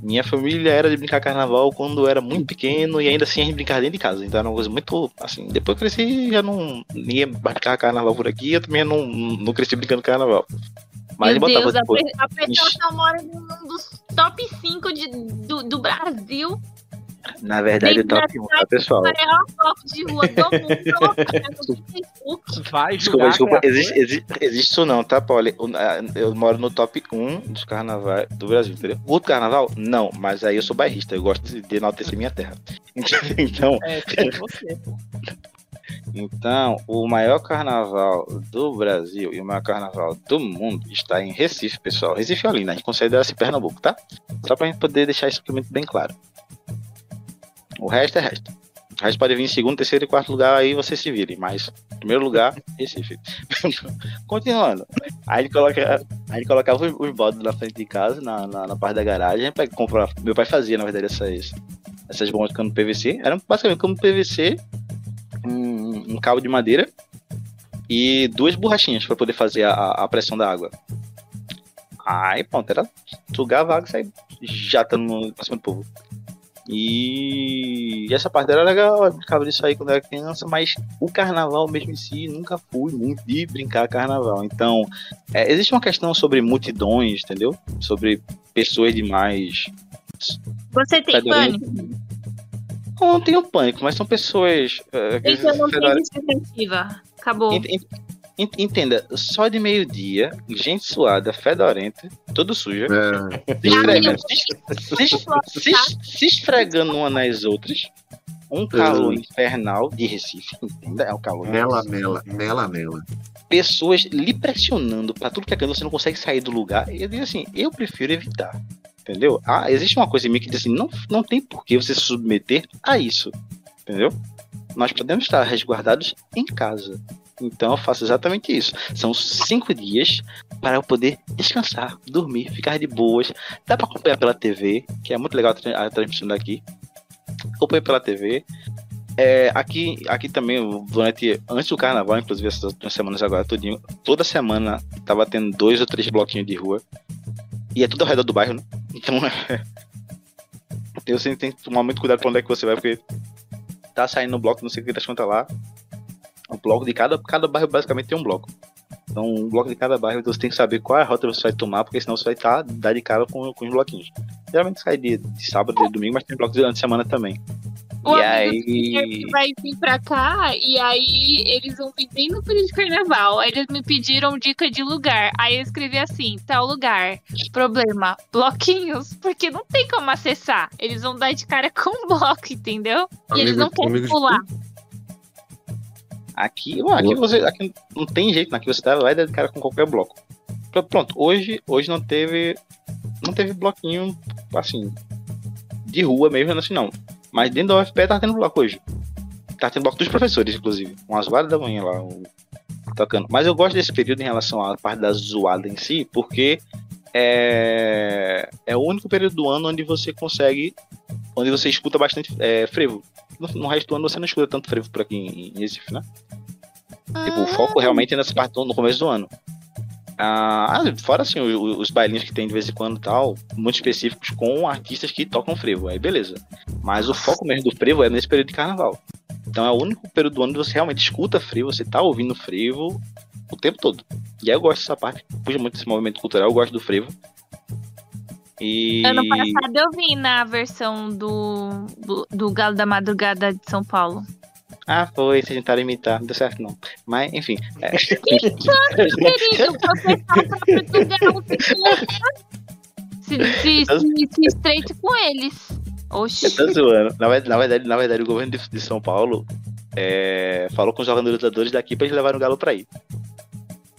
Minha família era de brincar carnaval quando era muito pequeno e ainda assim a gente brincava dentro de casa. Então era uma coisa muito, assim, depois eu cresci já não, ninguém brincava carnaval por aqui, eu também não, não cresci brincando carnaval. Mas Meu Deus, a, pe- a pessoa só mora num dos top 5 de, do, do Brasil. Na verdade, Dentro top da 1, tá, pessoal? É foto de rua do mundo. Facebook. Vai Desculpa, desculpa, existe, existe, existe isso não, tá, Paulo? Eu, eu moro no top 1 dos carnavais do Brasil, entendeu? Outro carnaval? Não, mas aí eu sou bairrista, eu gosto de enaltecer minha terra. Então, É, você, pô. então, o maior carnaval do Brasil e o maior carnaval do mundo está em Recife, pessoal. Recife é Olinda, a gente considera-se Pernambuco, tá? Só pra gente poder deixar isso muito bem claro. O resto é resto. O resto pode vir em segundo, terceiro e quarto lugar, aí você se vire. Mas, primeiro lugar, Recife. Continuando. Aí ele, coloca, aí ele colocava os, os baldes na frente de casa, na, na, na parte da garagem. Aí pega- compra, meu pai fazia, na verdade, essas, essas bombas de cano PVC. Eram basicamente como PVC, um, um cabo de madeira e duas borrachinhas para poder fazer a, a pressão da água. Aí, pronto, era sugava a água e saía jatando no pra cima do povo. E essa parte era legal, eu brincava disso aí quando era criança, mas o carnaval mesmo em si nunca fui muito de brincar carnaval. Então, é, existe uma questão sobre multidões, entendeu? Sobre pessoas demais. Você tem pânico? Eu não tenho pânico, mas são pessoas. que Então não tem justificativa. Acabou. Ent- ent- Entenda, só de meio-dia, gente suada, fedorenta, tudo suja, É. se esfregando, se, se- se- se esfregando uma nas outras, um calor infernal de Recife, entenda? É o calor. Mela, mela, mela, mela. Pessoas lhe pressionando pra tudo que é canto, você não consegue sair do lugar. Eu digo assim, eu prefiro evitar. Entendeu? Ah, existe uma coisa em mim que diz assim, não, não tem por que você se submeter a isso. Entendeu? Nós podemos estar resguardados em casa. Então eu faço exatamente isso. São cinco dias para eu poder descansar, dormir, ficar de boas. Dá para acompanhar pela TV, que é muito legal a tra- a transmissão daqui. Acompanho pela TV. É, aqui, aqui também, durante, antes do carnaval, inclusive essas duas semanas agora, tudinho, toda semana tava tendo dois ou três bloquinhos de rua. E é tudo ao redor do bairro, né? Então é. Eu sempre tenho que tomar muito cuidado pra onde é que você vai, porque tá saindo um bloco, não sei o que das contas lá. O bloco de cada, cada bairro basicamente tem um bloco. Então, um bloco de cada bairro, então você tem que saber qual é a rota você vai tomar, porque senão você vai estar dar de cara com, com os bloquinhos. Geralmente sai de, de sábado, de domingo, mas tem blocos durante a semana também. O e amigo aí. Vai vir pra cá e aí eles vão vir bem no período de carnaval. Aí eles me pediram dica de lugar. Aí eu escrevi assim: tal lugar. Problema: bloquinhos, porque não tem como acessar. Eles vão dar de cara com um bloco, entendeu? E eles Amigo- não querem amigo de pular. Aqui, ué, aqui você aqui não tem jeito, aqui você tá lá e dá de cara com qualquer bloco. Pr- Pronto, hoje, hoje não teve não teve bloquinho assim de rua mesmo assim não. Mas dentro da UFPE tá tendo bloco hoje. Tá tendo bloco dos professores, inclusive. Umas horas da manhã lá, o- tocando. Mas eu gosto desse período em relação à parte da zoada em si, porque é, é o único período do ano onde você consegue. Onde você escuta bastante é, frevo. No, resto do ano você não escuta tanto frevo por aqui em, em Recife, né? Tipo, o foco realmente é nessa parte do- no começo do ano. Ah, fora assim, o- o- os bailinhos que tem de vez em quando tal, muito específicos com artistas que tocam frevo, aí beleza. Mas o foco mesmo do frevo é nesse período de carnaval. Então é o único período do ano que você realmente escuta frevo, você tá ouvindo frevo o tempo todo. E aí eu gosto dessa parte, puxa muito desse movimento cultural, eu gosto do frevo. E. Ano passado eu vim na versão do, do, do Galo da Madrugada de São Paulo. Ah, foi, vocês tentaram imitar, não deu certo não. Mas, enfim. É. querido, você tá pra Portugal, se, se, se, se estreite com eles. Oxi. Eu tô zoando. Na verdade, na verdade, na verdade o governo de, de São Paulo é, falou com os organizadores daqui pra eles levarem o galo pra aí.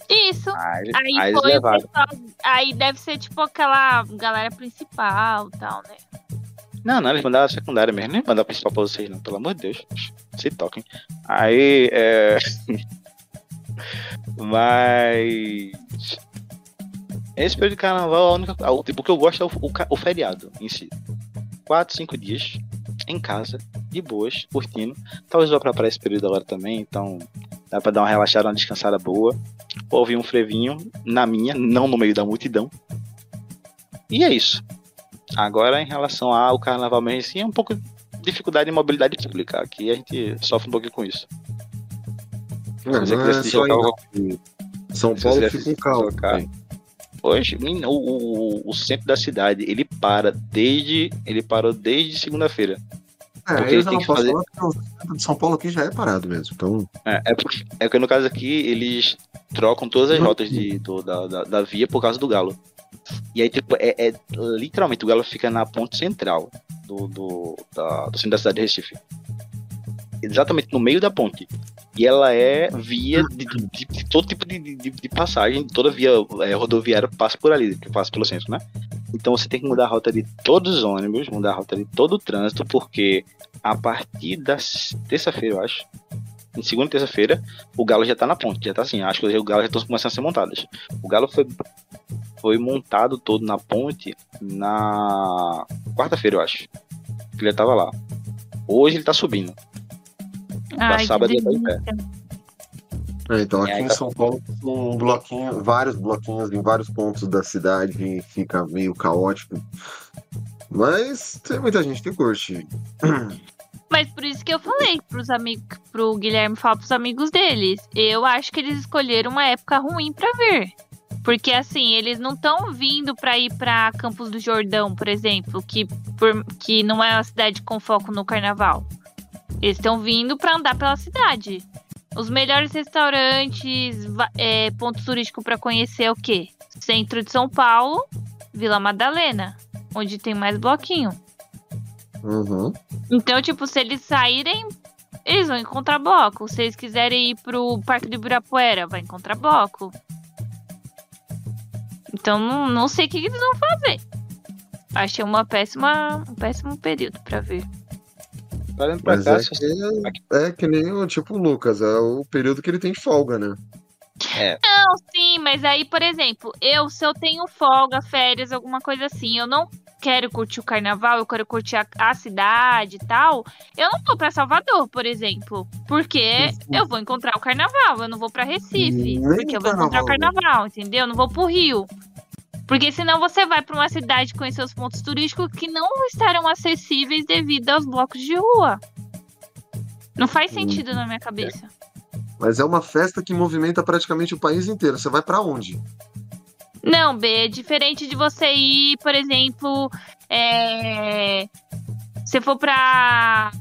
Isso. Aí, Aí, aí eles foi o pessoal. Aí deve ser tipo aquela galera principal e tal, né? Não, não, eles mandaram a secundária mesmo, nem mandaram a principal pra vocês, não, pelo amor de Deus. Se toquem. Aí, é. Mas. Esse período de carnaval, a única. a- Tipo, o que eu gosto é o, o o feriado em si. Quatro, cinco dias em casa, de boas, curtindo. Talvez vá pra praia esse período agora também, então dá pra dar uma relaxada, uma descansada boa. Ouvir um frevinho na minha, não no meio da multidão. E é isso. Agora, em relação ao carnaval mesmo, sim, é um pouco de dificuldade em mobilidade pública. Aqui a gente sofre um pouquinho com isso. Não, não é só São Paulo fica um caos. Hoje, o, o, o centro da cidade, ele para desde. Ele parou desde segunda-feira. É, Porque eu já tem que fazer- falar de São Paulo aqui já é parado mesmo. Então, É, é porque, é porque no caso aqui, eles trocam todas as rotas de, do- da, da, da via por causa do galo. E aí, tipo, é, é literalmente o galo fica na ponte central do, do, da, do centro da cidade de Recife. Exatamente no meio da ponte. E ela é via de, de- de todo tipo de, de, de passagem, toda via é, rodoviária passa por ali, que passa pelo centro, né? Então você tem que mudar a rota de todos os ônibus, mudar a rota de todo o trânsito, porque a partir da terça-feira, eu acho, em segunda e terça-feira, o Galo já tá na ponte, já tá assim, acho que o Galo já estão começando a ser montadas. O Galo foi, foi montado todo na ponte na quarta-feira, eu acho. Que ele já tava lá. Hoje ele tá subindo. Ai, que sábado ele tá em pé. É, então aqui aí em tá- São Paulo tem um bloquinho, vários bloquinhos em vários pontos da cidade e fica meio caótico. Mas tem muita gente que curte. Mas por isso que eu falei pros amigos, pro Guilherme falar pros amigos deles. Eu acho que eles escolheram uma época ruim pra ver. Porque assim, eles não estão vindo pra ir pra Campos do Jordão, por exemplo, que, por- que não é uma cidade com foco no carnaval. Eles estão vindo pra andar pela cidade. Os melhores restaurantes, é, pontos turísticos pra conhecer é o quê? Centro de São Paulo, Vila Madalena, onde tem mais bloquinho. Uhum. Então, tipo, se eles saírem, eles vão encontrar bloco. Se eles quiserem ir pro Parque do Ibirapuera, vai encontrar bloco. Então, não, não sei o que eles vão fazer. Achei uma péssima, um péssimo período pra ver. Parando pra Mas cá, é que, é que nem o tipo o Lucas, é o período que ele tem folga, né? É, Não, sim, mas aí, por exemplo, eu, se eu tenho folga, férias, alguma coisa assim, eu não quero curtir o carnaval, eu quero curtir a, a cidade e tal, eu não vou pra Salvador, por exemplo. Porque eu vou encontrar o carnaval, eu não vou pra Recife. Nem porque eu vou encontrar o carnaval, carnaval, entendeu? Eu não vou pro Rio. Porque senão você vai pra uma cidade conhecer os pontos turísticos que não estarão acessíveis devido aos blocos de rua. Não faz sentido na minha cabeça. Mas é uma festa que movimenta praticamente o país inteiro. Você vai pra onde? Não, B, é diferente de você ir, por exemplo, é... se for pra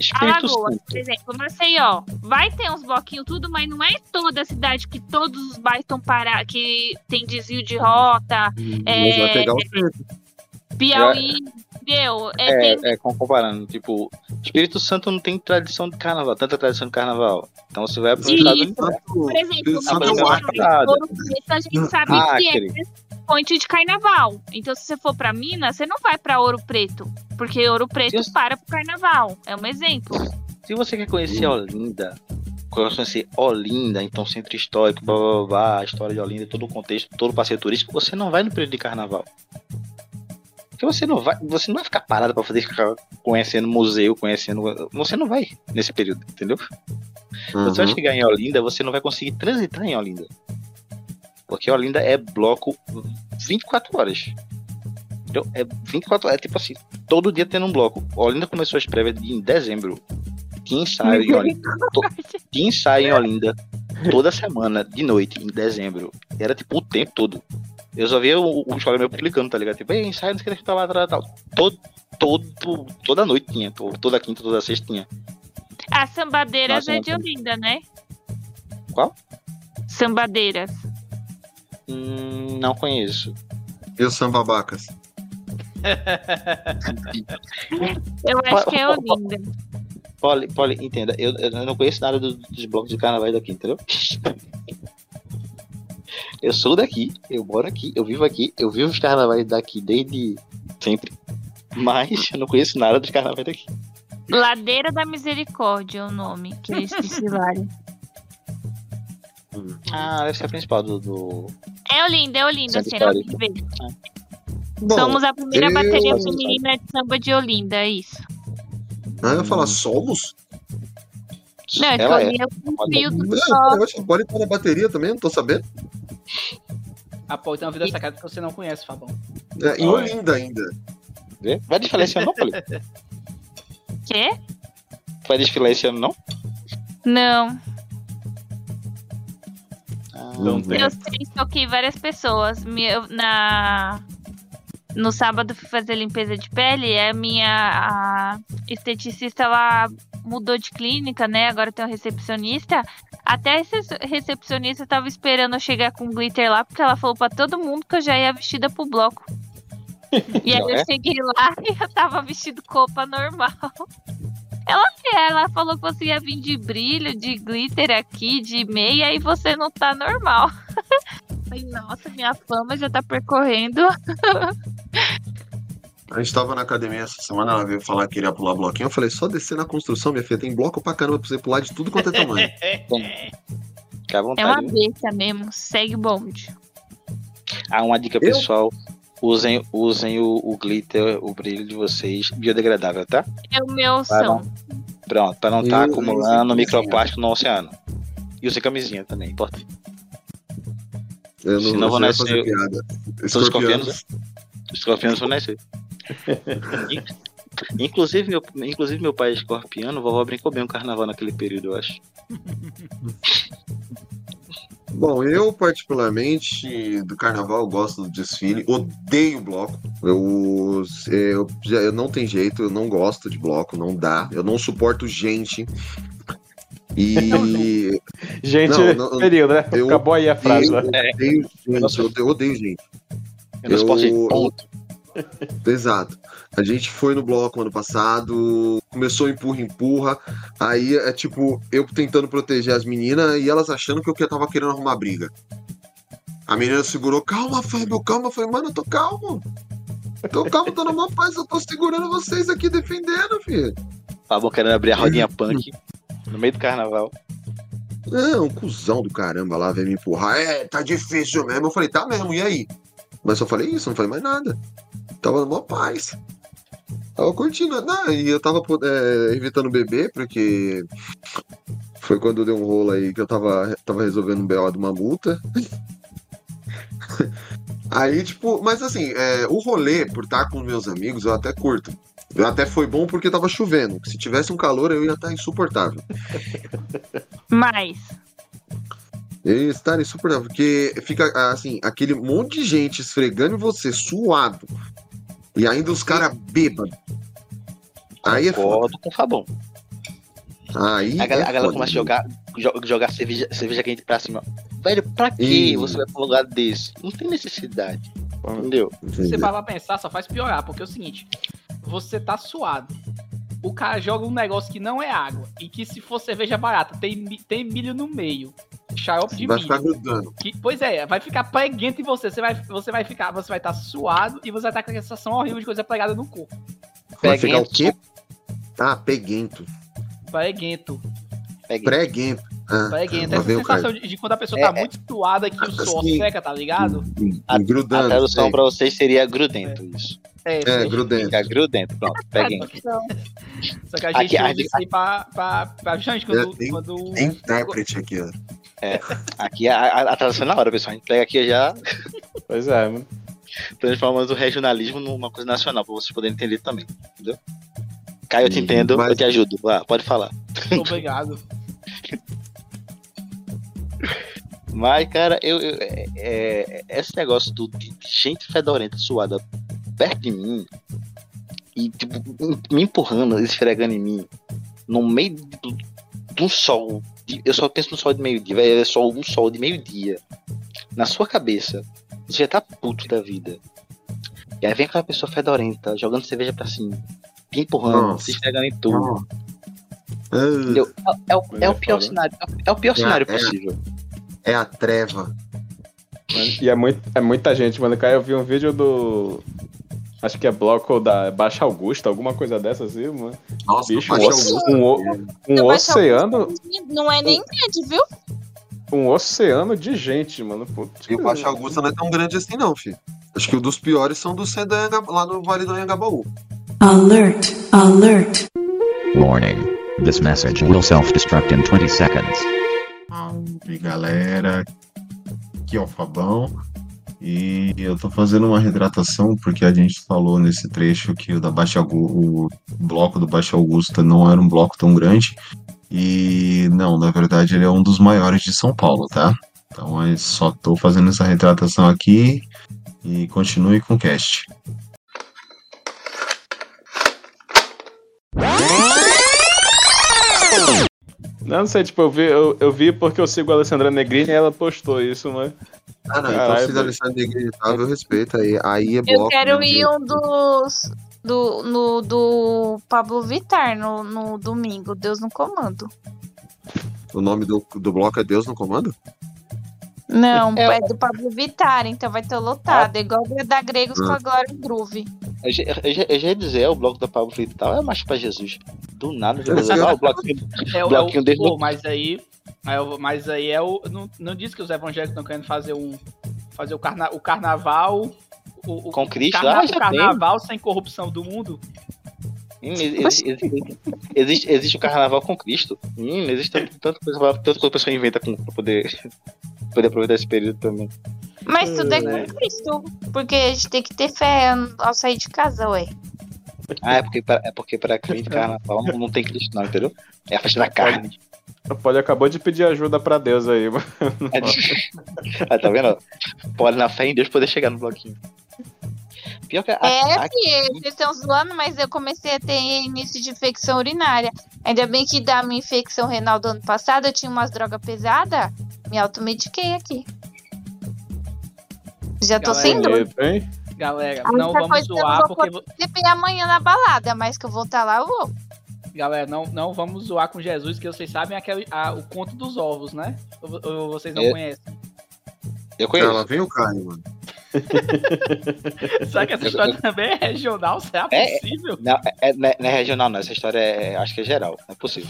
Espírito Alagoas, Santo. por exemplo, Maceió, vai ter uns bloquinhos tudo, mas não é toda a cidade que todos os bairros estão parados, que tem desvio de rota, vai é, pegar o centro. Piauí, entendeu? É, É, tem- é, com- comparando, tipo, Espírito Santo não tem tradição de carnaval, tanta tradição de carnaval. Então você vai pro Isso. estado. Por exemplo, Espírito Santo é a gente sabe Ah, que é ponte de carnaval. Então, se você for pra Minas, você não vai pra Ouro Preto, porque Ouro Preto para pro carnaval. É um exemplo. Se você quer conhecer Olinda, conhecer Olinda, então centro histórico, blá, blá, blá, blá, a história de Olinda, todo o contexto, todo o passeio turístico, você não vai no período de carnaval. Porque você não vai, você não vai ficar parado pra fazer ficar conhecendo museu, conhecendo, você não vai nesse período, entendeu? Uhum. Você vai chegar em Olinda, você não vai conseguir transitar em Olinda. Porque Olinda é bloco 24 horas. Entendeu? É 24 horas, é tipo assim, todo dia tendo um bloco. Olinda começou as prévias em dezembro. Tinha ensaio em Olinda. to- Tinha ensaio em Olinda toda semana, de noite, em dezembro. Era tipo o tempo todo. Eu só via o, o colega meu publicando, tá ligado? Tipo, ei, ensaio, não sei o que, tá lá, tal, tal. Todo, todo, toda noite tinha, to- toda quinta, toda sexta tinha. A Sambadeiras Nossa, é não de. Olinda, né? Qual? Sambadeiras. Hum, não conheço. E os sambabacas? Eu acho que é Olinda. Poli, Poli, entenda, eu, eu não conheço nada do- dos blocos de carnaval daqui, entendeu? Eu sou daqui, eu moro aqui, eu vivo aqui, eu vivo os carnavais daqui desde sempre. Mas eu não conheço nada dos carnavais daqui. Ladeira da Misericórdia é o nome que eles desfilaram. Ah, deve ser a principal do. do... É Olinda, é Olinda, você não. Bom, Somos a primeira eu- bateria feminina de samba de Olinda, é isso. Ah, eu ia falar, somos? Não, é que Ela é. Olinda é um fio do Não, só. eu acho que pode estar na bateria também, não tô sabendo. Ah, pô, tem uma vida secreta que você não conhece, Fabão. É, em é. Olinda ainda. Vê? Vai desfilar esse ano, não, Poli? Quê? Vai desfilar esse ano, não? Não. Não tem. Eu sei, toquei várias pessoas. Me- eu- na... No sábado fui fazer limpeza de pele, a minha a esteticista ela mudou de clínica, né? Agora tem um recepcionista. Até rece- recepcionista tava esperando eu chegar com glitter lá, porque ela falou pra todo mundo que eu já ia vestida pro bloco. E aí eu é? cheguei lá e eu tava vestido com roupa normal. Ela, ela falou que você ia vir de brilho, de glitter aqui, de meia, e você não tá normal. Falei, nossa, minha fama já tá percorrendo. A gente tava na academia essa semana, ela veio falar que queria pular bloquinho. Eu falei, só descer na construção, minha filha, tem bloco pra caramba pra você pular de tudo quanto é tamanho. É uma besta mesmo. Segue o bonde. Ah, uma dica pessoal. Usem, usem o, o glitter, o brilho de vocês biodegradável, tá? É o meu Para som. não, pronto, pra não estar Eu- acumulando microplástico no oceano. E usem camisinha também, importante. Eu Senão não vou eu ia nascer- fazer piada. Os Escorpianos. escorpianos, os escorpianos vão nascer. In- Inclusive meu, inclusive, meu pai é escorpiano, vovó brincou bem o carnaval naquele período, eu acho. Bom, eu particularmente do carnaval gosto do desfile, odeio bloco. Eu, eu, já- eu não tem jeito, eu não gosto de bloco, não dá. Eu não suporto gente. E Gente, Não, não, período, né? eu- Acabou aí a frase. eu né? odeio gente, eu odeio, eu gente. Eu não suporto gente, Eu- ponto. Exato. A gente foi no bloco ano passado, começou empurra, empurra. Aí é tipo, eu tentando proteger as meninas e elas achando que eu tava querendo arrumar briga. A menina segurou, calma, Fábio, calma. Eu falei, mano, eu tô calmo. Tô calmo, tô numa paz, eu tô segurando vocês aqui defendendo, filho. Tava querendo abrir a rodinha punk no meio do carnaval. É, um cuzão do caramba lá veio me empurrar. É, tá difícil mesmo. Eu falei, tá mesmo, e aí? Mas só falei isso, não falei mais nada. Tava numa paz. Tava curtindo. Não, e eu tava é, evitando beber, porque foi quando deu um rolo aí que eu tava, tava resolvendo um BO de uma multa. Aí, tipo, mas assim, é, o rolê, por estar com meus amigos, eu até curto. Eu até foi bom porque tava chovendo. Se tivesse um calor, eu ia estar insuportável. Mas. Eu ia estar insuportável, porque fica assim, aquele monte de gente esfregando em você, suado. E ainda os caras bêbados. Aí é foda. Com o Fabão. Aí A, gal- é a galera começa a jogar, jo- jogar cerveja, cerveja quente pra cima. Velho, pra que você vai pra um lugar desse? Não tem necessidade. Entendeu? Se você parar pra pensar, só faz piorar, porque é o seguinte: você tá suado. O cara joga um negócio que não é água. E que se for cerveja barata, tem, tem milho no meio. Xarope de Vai milho. ficar grudando. Que, pois é, vai ficar preguento em você. Você vai, você vai ficar, você vai estar suado e você vai estar com a sensação horrível de coisa pegada no corpo. Vai ficar o Peguento. quê? Ah, peguento. Preguento. Preguento. Ah, Preguento. Essa sensação de, de quando a pessoa É, tá é. muito suada que o suor Assim. seca, tá ligado? A, a grudando. tradução sei. pra vocês seria grudento, isso. É, É, grudento. Fica grudento, pronto, peguento. Só que a Aqui, gente a- usa isso aí pra, pra, pra gente, quando, É, tem- quando Tem intérprete aqui, ó. Aqui a, a, a tradução é na hora, pessoal. A gente pega aqui já Pois é, mano. transformando o regionalismo numa coisa nacional, pra vocês poderem entender também, entendeu? Caio, eu te Hum, entendo, mas- eu te ajudo. Vá, pode falar. Obrigado. Mas, cara, eu, eu- é, é- esse negócio do, de gente fedorenta suada perto de mim e tipo, me empurrando, esfregando em mim, no meio do, de um sol. de- Eu só penso no sol de meio-dia, velho. É só um sol de meio-dia. Na sua cabeça. Você já tá puto da vida. E aí vem aquela pessoa fedorenta, jogando cerveja pra cima, te empurrando, Nossa. se esfregando em tudo. Entendeu? É, é o, é o pior cenário. É o pior É, cenário é. possível. É a treva. E é, muito, é muita gente, mano. Cara, eu vi um vídeo do. Acho que é bloco da Baixa Augusta, alguma coisa dessa assim, mano. Nossa, Bicho, Baixa um, Augusta. um, um oceano. Não é nem grande, viu? Um oceano de gente, mano. Putz. E o Baixa Augusta não é tão grande assim, não, filho. Acho que o dos piores são do Cedo Anhanga- lá no Vale do Anhangabaú. Alert, alert. Warning. This message will self-destruct in 20 seconds. Salve, galera. Aqui é o Fabão. E eu tô fazendo uma retratação porque a gente falou nesse trecho que o da Baixa o bloco do Baixa Augusta não era um bloco tão grande. E não, na verdade ele é um dos maiores de São Paulo, tá? Então eu só tô fazendo essa retratação aqui e continue com o cast. Não, não sei, tipo, eu vi, eu, eu vi porque eu sigo a Alessandra Negrini e ela postou isso, mano. Ah, não, Caralho, então se velho. Alexandre Negrini tava, eu respeito aí. Aí é Eu bloco. quero né, ir de- um dos. Do, no, do Pablo Vittar no, no domingo, Deus no comando. O nome do, do bloco é Deus no Comando? Não, É, é, do Pablo Vittar, então vai ter lotado. É igual da Gregos com a Glória Groove. Eu, já- eu, já- eu já ia dizer, é o bloco da Pablo Vittal é mais pra Jesus. Do nada, já É, o bloquinho. É, o- bloquinho é o, dele pô, mas aí, o- mas aí é o não, não diz que os evangélicos estão querendo fazer um fazer o, carna, o carnaval o, o- Com o Cristo? carna- Ah, o carnaval sem corrupção do mundo. Hum, existe, existe, existe, existe o carnaval com Cristo. Hum, existe tanto- tanta coisa, tanta coisa que a pessoa inventa com, pra poder, poder aproveitar esse período também. Mas tudo é É. com Cristo. Porque a gente tem que ter fé ao sair de casa, ué. Ah, é porque, pra- é porque pra crente carnaval não, não tem Cristo, não, entendeu? É a festa da carne. O Poli acabou de pedir ajuda pra Deus aí, mano. Ah, tá vendo? Pode na fé em Deus poder chegar no bloquinho. Pior que a, É, a- filho, vocês estão zoando, mas eu comecei a ter início de infecção urinária. Ainda bem que da minha infecção renal do ano passado eu tinha umas drogas pesadas, me automediquei aqui. Já tô Galera, sem dor. Hein? Galera, A não vamos eu zoar vou porque beber amanhã na balada, mas que eu vou estar lá, eu vou. galera, não, não vamos zoar com Jesus, que vocês sabem aquele, a- o conto dos ovos, né? Ou, ou vocês não É. conhecem? eu conheço. Ela vem o Caio, mano. Será que essa história também é regional? Será É, possível? Não, é, é- não é- não é regional, não. Essa história é, acho que é geral. Não é possível.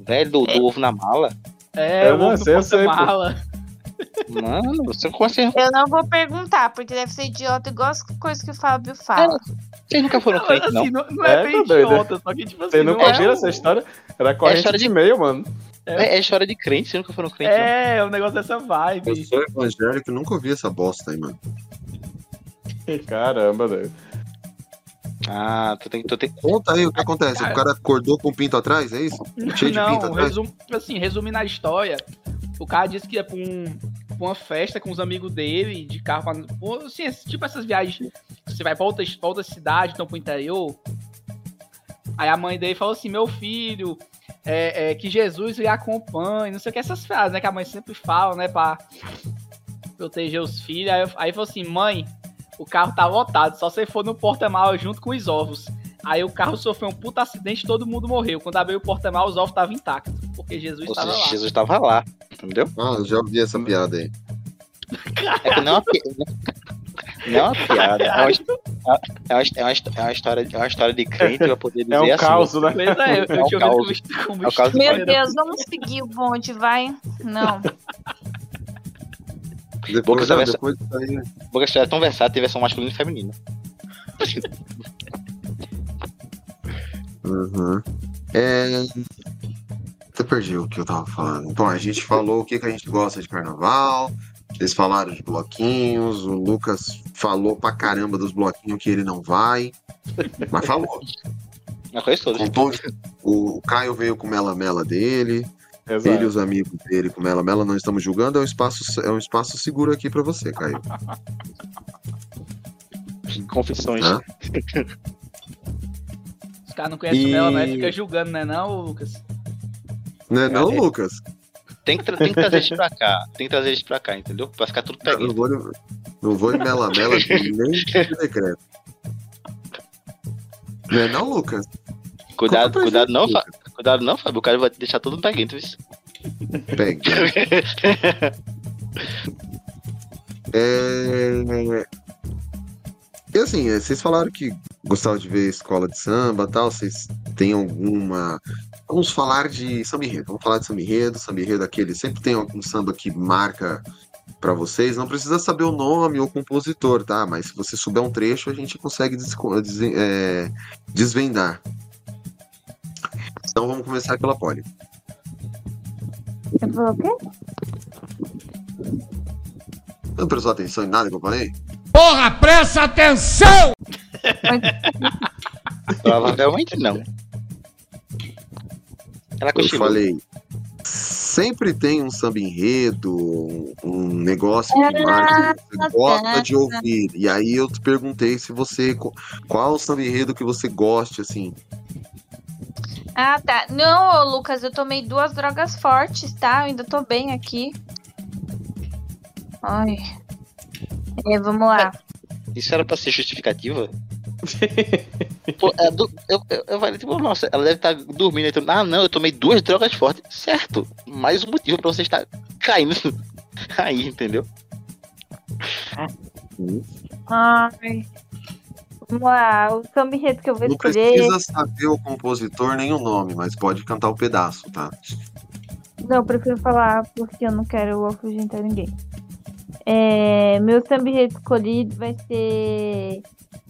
Velho, do, do ovo na mala. É, Eu o não sei, eu sei, porta-mala. Mano, você assim? Eu não vou perguntar, porque deve ser idiota igual as coisas que o Fábio fala. Vocês nunca foram crente, não? Assim, não, não é, É, bem tá doido. idiota, só que tipo assim, Vocês não nunca é, viram um- essa história? Era corrente história de e-mail, mano. É, é história de crente, vocês nunca foram crente, não. É, é um negócio dessa Eu vibe. sou evangélico e nunca ouvi essa bosta aí, mano. Caramba, velho. Ah, tu tem, tu tem. Conta aí o que acontece. O cara acordou com o pinto atrás, é isso? Cheio de pinto Não, atrás? resum, assim, resumindo a história, o cara disse que ia pra, um, pra uma festa com os amigos dele, de carro, pra, assim, tipo essas viagens, você vai pra outra, pra outra cidade, então pro interior. Aí a mãe dele falou assim, meu filho, é, é, que Jesus lhe acompanhe, não sei o que, essas frases, né, que a mãe sempre fala, né, pra proteger os filhos. Aí, eu- aí falou assim, mãe, o carro tá lotado, só você for no porta-malas junto com os ovos. Aí o carro sofreu um puta acidente e todo mundo morreu. Quando abriu o porta-malas, os ovos estavam intactos. Porque Jesus estava lá. Jesus tava lá, entendeu? Ah, eu já ouvi essa piada aí. É que não é uma piada. Não é uma piada. É uma, é uma, é uma, é uma história, é uma história de crente pra poder dizer É um assim. né? É, eu, eu É um caos. como, como É o caos. Meu Deus, vamos seguir o bonde, vai? Não. Boca Depois, ah, versa- depois aí, história é tão versátil, tem versão masculina e feminina. Uhum. É... Até perdi o que eu tava falando. Então, a gente falou o que, que a gente gosta de carnaval. Eles falaram de bloquinhos. O Lucas falou pra caramba dos bloquinhos que ele não vai. Mas falou. Eu. Contou, o, o Caio veio com o Mela Mela dele. Exato. Ele e os amigos dele com o Mela Mela. Não estamos julgando. É um espaço, é um espaço seguro aqui pra você, Caio. Confissões. Hã? Os caras não conhecem E- ela, né? Fica julgando, né, não, Lucas? Né, não, É. Lucas? Tem que, tra- tem que trazer eles pra cá. Tem que trazer eles pra cá, entendeu? Pra ficar tudo Eu peguinho. não vou, não vou em mela mela nem de decreto. Né, não, Lucas? Cuidado, cuidado gente, não, Lucas. Cuidado não, Fábio. O cara vai deixar tudo peguinho, tu viu? Pega. É... E assim, é, vocês falaram que gostavam de ver escola de samba tal, vocês têm alguma. Vamos falar de samba enredo, vamos falar de samba enredo, samba enredo aquele, sempre tem algum samba que marca pra vocês, não precisa saber o nome ou o compositor, tá? Mas se você souber um trecho, a gente consegue desco- des- é, desvendar. Então vamos começar pela Poli. Você falou o quê? Não prestou atenção em nada que eu falei? Porra, presta atenção! Provavelmente não. Ela Eu cochilou. falei. Sempre tem um samba enredo, um- negócio que marca, que você gosta de ouvir. E aí eu te perguntei se você. Qual o samba enredo que você goste, assim? Ah, tá. Não, Lucas, eu tomei duas drogas fortes, tá? Eu ainda tô bem aqui. Ai. É, vamos lá. Isso era pra ser justificativa? Pô, é do- eu, eu, eu falei, tipo, nossa, ela deve estar dormindo. Então, ah, não, eu tomei duas drogas fortes. Certo. Mais um motivo pra você estar caindo aí, entendeu? Ai. Vamos lá. O samba enredo que eu vou Não escolher. precisa saber o compositor nem o nome, mas pode cantar o pedaço, tá? Não, eu prefiro falar porque eu não quero afugentar ninguém. É, meu samba enredo escolhido vai ser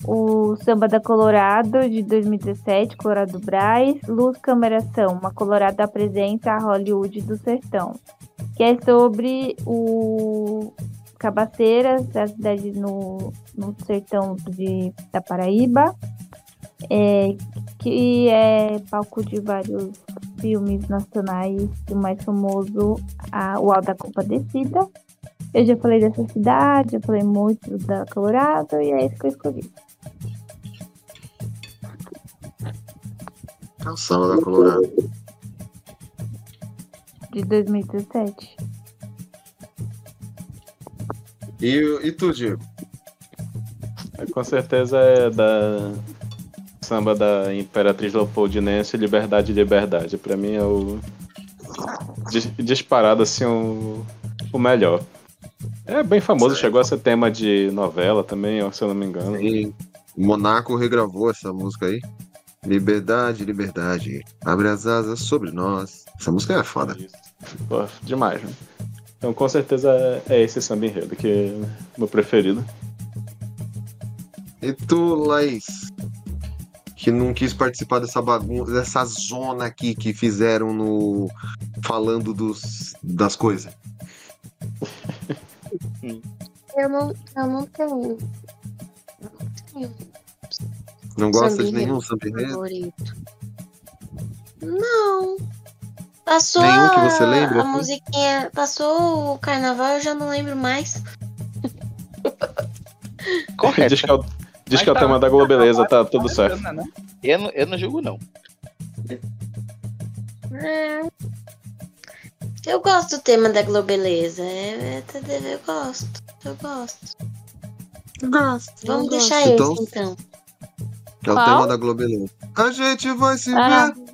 o Samba da Colorado, de 2017, Colorado Braz. Luz Câmera Ação, uma Colorado apresenta a Hollywood do Sertão. Que é sobre o Cabaceiras, a cidade no, no sertão de, da Paraíba. É, que é palco de vários filmes nacionais, o mais famoso, a, o Alto da Compadecida. Eu já falei dessa cidade, eu falei muito da Colorado, e é isso que eu escolhi. É o samba da Colorado. De 2017. E, e tu, Diego? É, Com certeza é da samba da Imperatriz Leopoldinense, Liberdade, Liberdade. Pra mim é o dis- disparado assim o, o melhor. É bem famoso, chegou a ser tema de novela também, se eu não me engano. E Monaco regravou essa música aí. Liberdade, liberdade. Abre as asas sobre nós. Essa música é foda. Pô, demais, né? Então com certeza é- esse samba enredo que é meu preferido. E tu, Laís? Que não quis participar dessa bagunça, dessa zona aqui que fizeram no. falando dos, das coisas. Eu não, eu não tenho. Não gosta de nenhum samba enredo? favorito. Não. Passou Nenhum que a, você lembra, a assim? musiquinha. Passou o carnaval, eu já não lembro mais. Diz que é o, diz que é o tá- tema da Globeleza, tá tudo certo. Eu não, eu não julgo, não. É. Eu gosto do tema da Globeleza. É, é, eu gosto. Eu gosto. Gosto. Vamos Eu deixar gosto. esse então. Que é o Qual? tema da Globeleza. A gente vai se Ah. ver.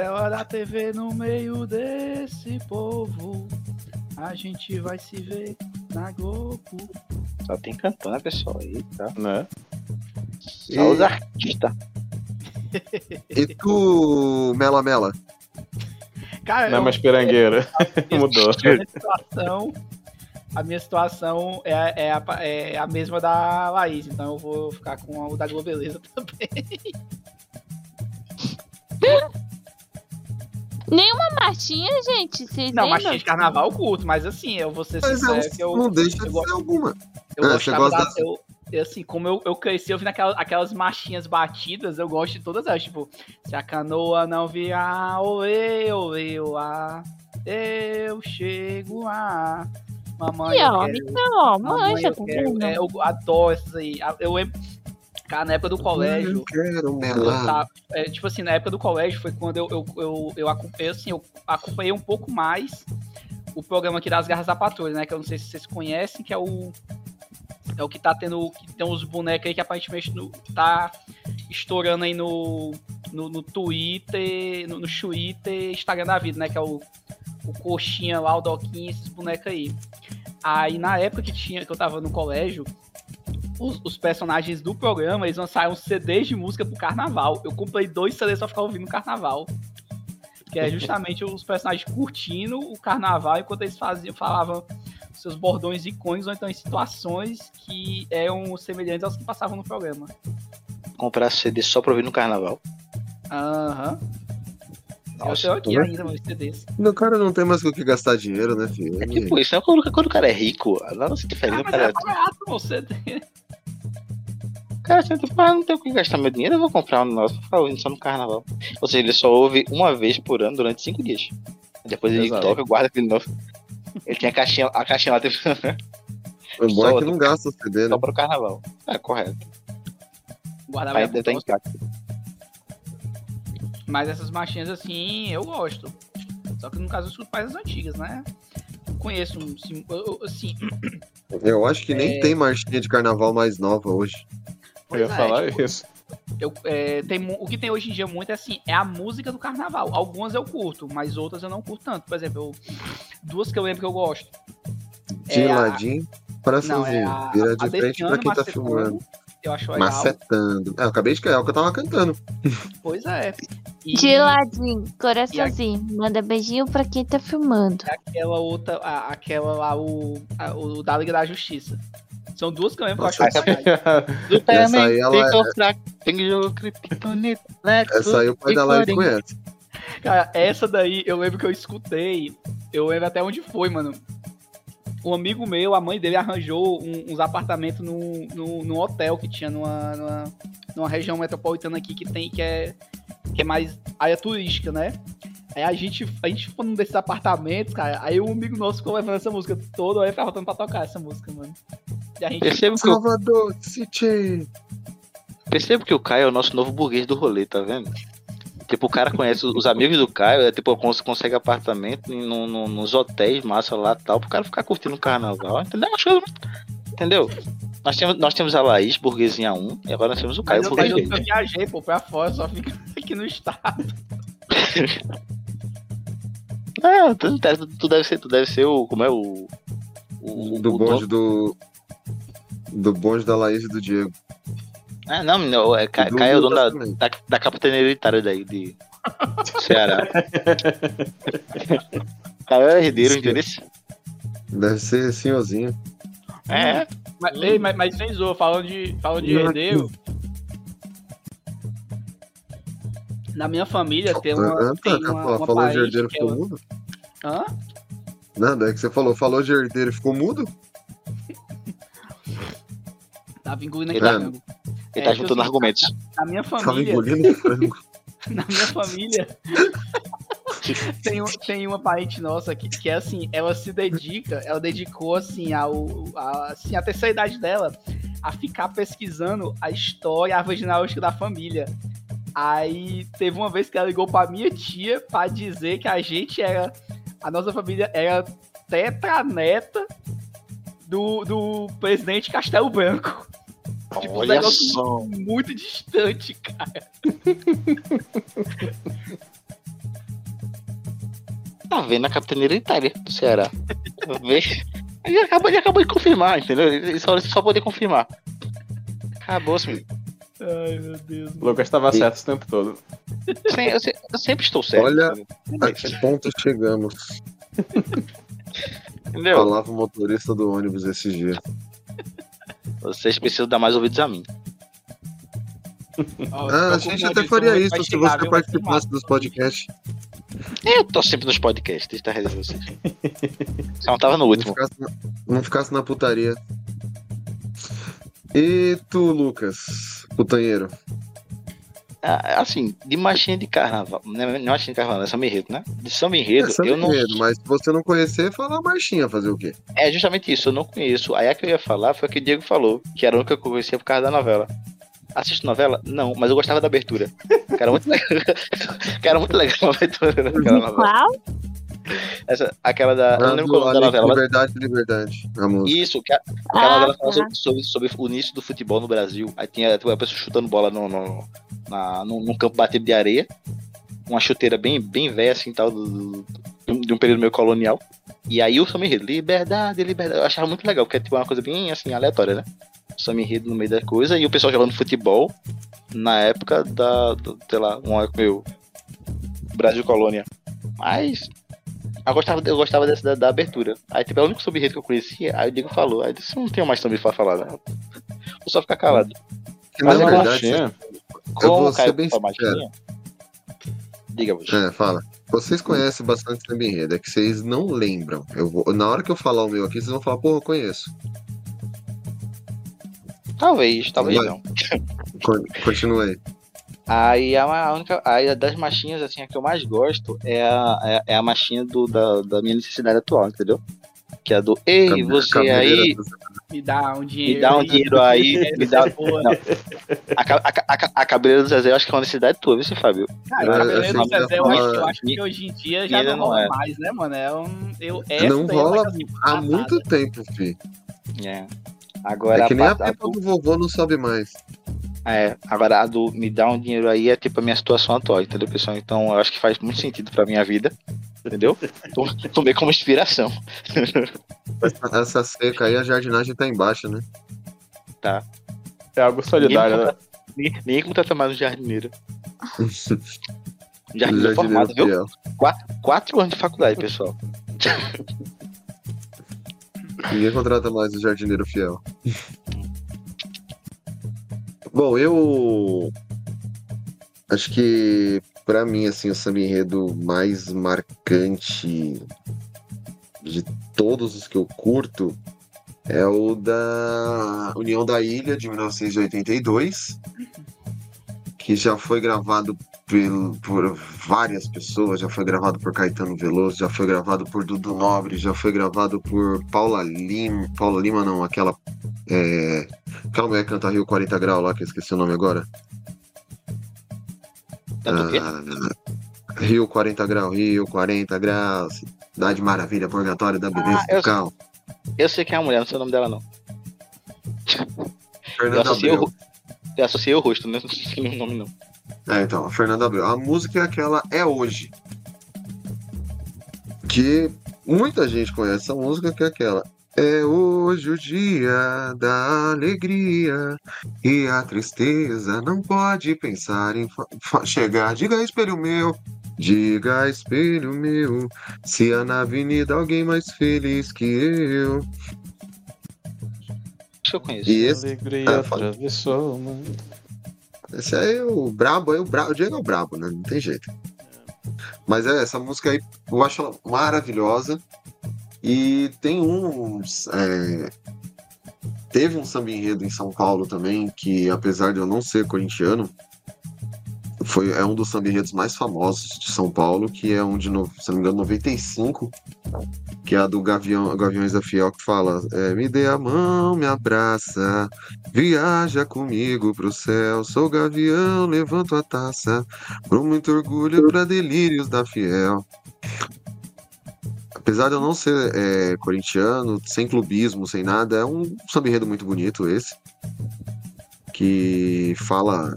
Hora da TV no meio desse povo. A gente vai se ver na Globo. Só tem cantando, pessoal, aí, tá? Né? Só os artistas. E tu, Mela Mela? Cara, Não é mais pirangueira. Mudou. A minha situação, a minha situação é, é, a, é a mesma da Laís, então eu vou ficar com o da Globeleza também. Nenhuma marchinha, gente. Vocês Não, lembram? machinha de carnaval eu curto, mas assim, eu vou ser Mas sincero é, que eu. não deixa eu de gosto- ser alguma. Eu Ah, você gostava gosta da, das- eu, eu, assim, como eu, eu cresci ouvindo aquelas, aquelas marchinhas batidas, eu gosto de todas elas. Tipo, se a canoa não vier, oê, oê, oá, eu chego a. Mamãe, E eu ó, quero- então, ó, Mamãe, manja, eu, quero- é, eu adoro essas aí. Eu lembro. Cara, na época do colégio. Eu quero eu tava- é, tipo assim, na época do colégio foi quando eu, eu, eu, eu acompanhei, assim, eu acompanhei um pouco mais o programa aqui das Garras da Patrulha, né? Que eu não sei se vocês conhecem, que é o. É o que tá tendo. Que tem uns bonecos aí que aparentemente no- tá estourando aí no. No, no Twitter, no, no Twitter, Instagram da vida, né? Que é o, o Coxinha lá, o Doquinha, esses bonecos aí. Aí na época que tinha, que eu tava no colégio, os, os personagens do programa, eles lançaram CDs de música pro carnaval. Eu comprei dois CDs pra ficar ouvindo no carnaval. Que é justamente os personagens curtindo o carnaval enquanto eles faziam, falavam seus bordões icônicos ou então em situações que eram semelhantes aos que passavam no programa. Comprar CD só pra ouvir no carnaval. Aham. Eu Nossa, tenho aqui né? ainda CDs. O cara não tem mais com o que gastar dinheiro, né, filho? É tipo isso, né? quando, quando o cara é rico, não se diferença, Ah, o mas cara. é barato o CD. Cara assim, tipo, ah, não tenho o que gastar meu dinheiro, eu vou comprar um negócio pra ficar ouvindo só no carnaval. Ou seja, ele só ouve uma vez por ano durante cinco dias. Depois ele Exato. toca, guarda aquele novo. Ele tem a caixinha, a caixinha lá tipo, O bom é Só que não gasta o CD, né? só pro carnaval. É, correto. Guardava Aí deve bolsa. casa. Mas essas marchinhas assim, eu gosto. Só que no caso eu escuto mais as antigas, né? Conheço, um, sim, eu- eu- assim, Eu acho que nem É. tem marchinha de carnaval mais nova hoje. Eu ia Pois é, falar tipo, isso. eu, é, tem, o que tem hoje em dia muito é assim, é a música do carnaval. Algumas eu curto, mas outras eu não curto tanto. Por exemplo, eu- duas que eu lembro que eu gosto. De É a- ladinho, é a- Vira a de frente pra quem tá filmando. Eu acho legal. Macetando. É, eu acabei de cair, é o que eu tava cantando. Pois é. E De ladinho, coraçãozinho. Manda beijinho pra quem tá filmando. aquela outra, a- aquela lá, o, a- o da Liga da Justiça. São duas que eu lembro que eu Nossa, acho legais. Essa aí, ela é- Ficou fraco, tem que jogar criptonita, Lexus Essa aí o pai da live conhece. Cara, essa daí eu lembro que eu escutei. Eu lembro até onde foi, mano. Um amigo meu, a mãe dele arranjou um- uns apartamentos num, num, num hotel que tinha numa, numa, numa região metropolitana aqui que tem, que é, que é mais área turística, né? Aí a gente, a gente foi num desses apartamentos, cara. Aí um amigo nosso ficou levando essa música toda, aí ficava voltando pra tocar essa música, mano. E a gente. Percebo que, o, Salvador City. percebo que o Caio é o nosso novo burguês do rolê, tá vendo? Tipo, o cara conhece os amigos do Caio, é tipo, cons- consegue apartamento em- no- no- nos hotéis, massa lá e tal, pro cara ficar curtindo o carnaval, entendeu? Acho que- Entendeu? Nós temos, nós temos a Laís, burguesinha 1, e agora nós temos o Caio, eu, 2. eu viajei, pô, pra fora, só fica aqui no estado. Ah, tu, tu- tu deve ser, tu deve ser o. Como é o. o Do o bonde dono- do. Do bonde da Laís e do Diego. Ah, não, não, é, Ca- Caio é o dono da, da, da capitania hereditária daí, de Ceará. Caio é herdeiro, entendeu? Deve ser senhorzinho. É, Mas, ei, mas, mas sem zoa, falando de, falando de herdeiro. Na minha família tem uma. Ah, tá, tem uma, falou uma falou de herdeiro ficou ela- mudo? Hã? Nada, é que você falou, falou de herdeiro e ficou mudo? Tava engolindo aqui. Ele tá- ele tá É, juntando eu- argumentos. Na minha Tava família, na minha família, tem, tem uma parente nossa que, que é assim, ela se dedica, ela dedicou assim ao, a, assim, a terceira idade dela a ficar pesquisando a história, a árvore genealógica da família. Aí teve uma vez que ela ligou pra minha tia pra dizer que a gente era, a nossa família era tetraneta do, do presidente Castelo Branco. Tipo, um Olha negócio só. muito distante, cara. Tá vendo a capitania hereditária do Ceará. Ele acabou, ele acabou de confirmar, entendeu? Ele só, só poder confirmar. Acabou, assim. Ai, meu Deus. O Lucas tava certo esse tempo todo. Sem- Eu, se- eu sempre estou certo. Olha entendeu? a que ponto chegamos. Entendeu? Falava o motorista do ônibus esses dias. Vocês precisam dar mais ouvidos a mim. Ó, Ah, a gente até faria isso se chegar, você participasse dos podcasts. Eu tô sempre nos podcasts, tá resolvendo vocês. Só não tava no Não último. ficasse na, não ficasse na putaria. E tu, Lucas, putanheiro? Assim, de marchinha de carnaval. Não é não é marchinha de carnaval, é samba enredo, né? De samba enredo, É, samba eu não. enredo, mas se você não conhecer, fala a marchinha, fazer o quê? É justamente isso, eu não conheço. Aí a que eu ia falar foi a que o Diego falou, que era a única que eu conhecia por causa da novela. Assiste novela? Não, mas eu gostava da abertura. Era muito legal. era muito legal a abertura daquela novela. Qual? Essa, aquela da. eu não lembro qual é da novela. mas- Liberdade, Liberdade. A música. Isso, que a, aquela Ah, novela fala tá. sobre, sobre, sobre o início do futebol no Brasil. Aí tinha tipo, a pessoa chutando bola no, no, na, num, num campo batido de areia. Uma chuteira bem, bem velha, assim, tal, do, do- de um- um período meio colonial. E aí o Samba Enredo, liberdade, liberdade. Eu achava muito legal, porque é tipo uma coisa bem assim, aleatória, né? O Samba Enredo no meio da coisa e o pessoal jogando futebol na época da, do, sei lá, uma meu Brasil Colônia. Mas eu gostava, eu gostava dessa da, da abertura. Aí tipo, é o único Enredo que eu conhecia. Aí o Diego falou, aí disse, não tenho mais também pra falar, né? Vou só ficar calado. Que, Mas na eu verdade, Machinha. eu vou ser bem sincero. Diga, Bush. É, fala. Vocês conhecem bastante samba enredo, é que vocês não lembram. Eu vou, na hora que eu falar o meu aqui, vocês vão falar, porra, eu conheço. Talvez, talvez Vai. não. Con- Continua aí. Aí a, ma- a única. Aí das machinhas, assim, a que eu mais gosto é a, é, é a machinha do, da, da minha necessidade atual, entendeu? Que é a do Ei, Cabe- você cabeleira aí, Me dá um dinheiro. me dá um dinheiro aí, me dá. A, a, a, a cabeleira do Zezé eu acho que é uma necessidade tua, viu, Fábio? Cara, a cabeleira do Zezé, eu acho, eu acho que hoje em dia já não não rola é. mais, né, mano? É um, eu, essa Não é rola coisa há muito tempo, fi. É. Agora É que nem a pa- pipa do vovô não sobe mais. É, agora a do me dá um dinheiro aí é tipo a minha situação atual, entendeu, pessoal? Então eu acho que faz muito sentido pra minha vida, entendeu? Tom- Tomei como inspiração. Essa, essa seca aí, a jardinagem tá embaixo, né? Tá. É algo solidário, né? Ninguém, ninguém contrata mais um jardineiro. Jardineiro Jardineiro formado, viu? fiel. Quatro, quatro anos de faculdade, pessoal. Ninguém contrata mais o jardineiro fiel. Bom, eu acho que pra mim assim o samba enredo mais marcante de todos os que eu curto é o da União da Ilha de 1982, que já foi gravado por várias pessoas, já foi gravado por Caetano Veloso, já foi gravado por Dudu Nobre, já foi gravado por Paula Lima, Paula Lima não, aquela é, aquela mulher que canta Rio 40 Grau lá, que eu esqueci o nome agora. Tanto quê? Ah, Rio 40 Grau, Rio 40 Graus, Cidade Maravilha, Purgatório da Beleza Ah, eu do Cal. Eu sei quem é a mulher, não sei o nome dela, não. Eu Fernanda associei, o, eu associei o rosto, né? não sei o nome, não. É, então, a Fernanda Abreu. A música é aquela É Hoje. Que muita gente conhece essa música, que é aquela. É hoje o dia da alegria e a tristeza não pode pensar em chegar. Diga espelho meu, diga espelho meu, se há na avenida alguém mais feliz que eu. Que eu conheço. E esse, Alegria Ah, atravessou, mano. Esse aí é o brabo, é o brabo, o Diego é o brabo, né? Não tem jeito. Mas é, essa música aí eu acho maravilhosa. E tem uns. é, Teve um samba enredo em São Paulo também, que apesar de eu não ser corintiano, foi, é um dos samba enredos mais famosos de São Paulo, que é um de, se não me engano, 95, que é a do Gavião, Gaviões da Fiel, que fala: é, Me dê a mão, me abraça, viaja comigo pro céu, sou gavião, levanto a taça, com muito orgulho pra delírios da Fiel. Apesar de eu não ser é, corintiano, sem clubismo, sem nada, é um samba enredo muito bonito esse. Que fala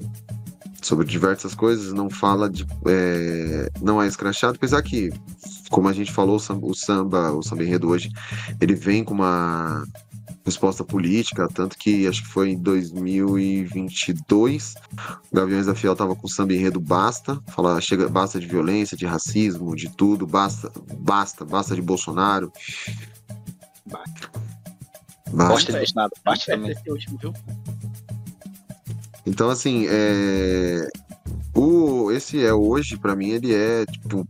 sobre diversas coisas, não fala de. é, não é escrachado, apesar que, como a gente falou, o samba, o samba, enredo hoje, ele vem com uma resposta política, tanto que acho que foi em 2022, o Gaviões da Fiel tava com o samba enredo basta, fala, chega, basta de violência, de racismo, de tudo, basta, basta, basta de Bolsonaro. Basta. Gosta de nada, parte Perto também. desse último, viu? Então, assim, é... o... esse é hoje, pra mim, ele é, tipo,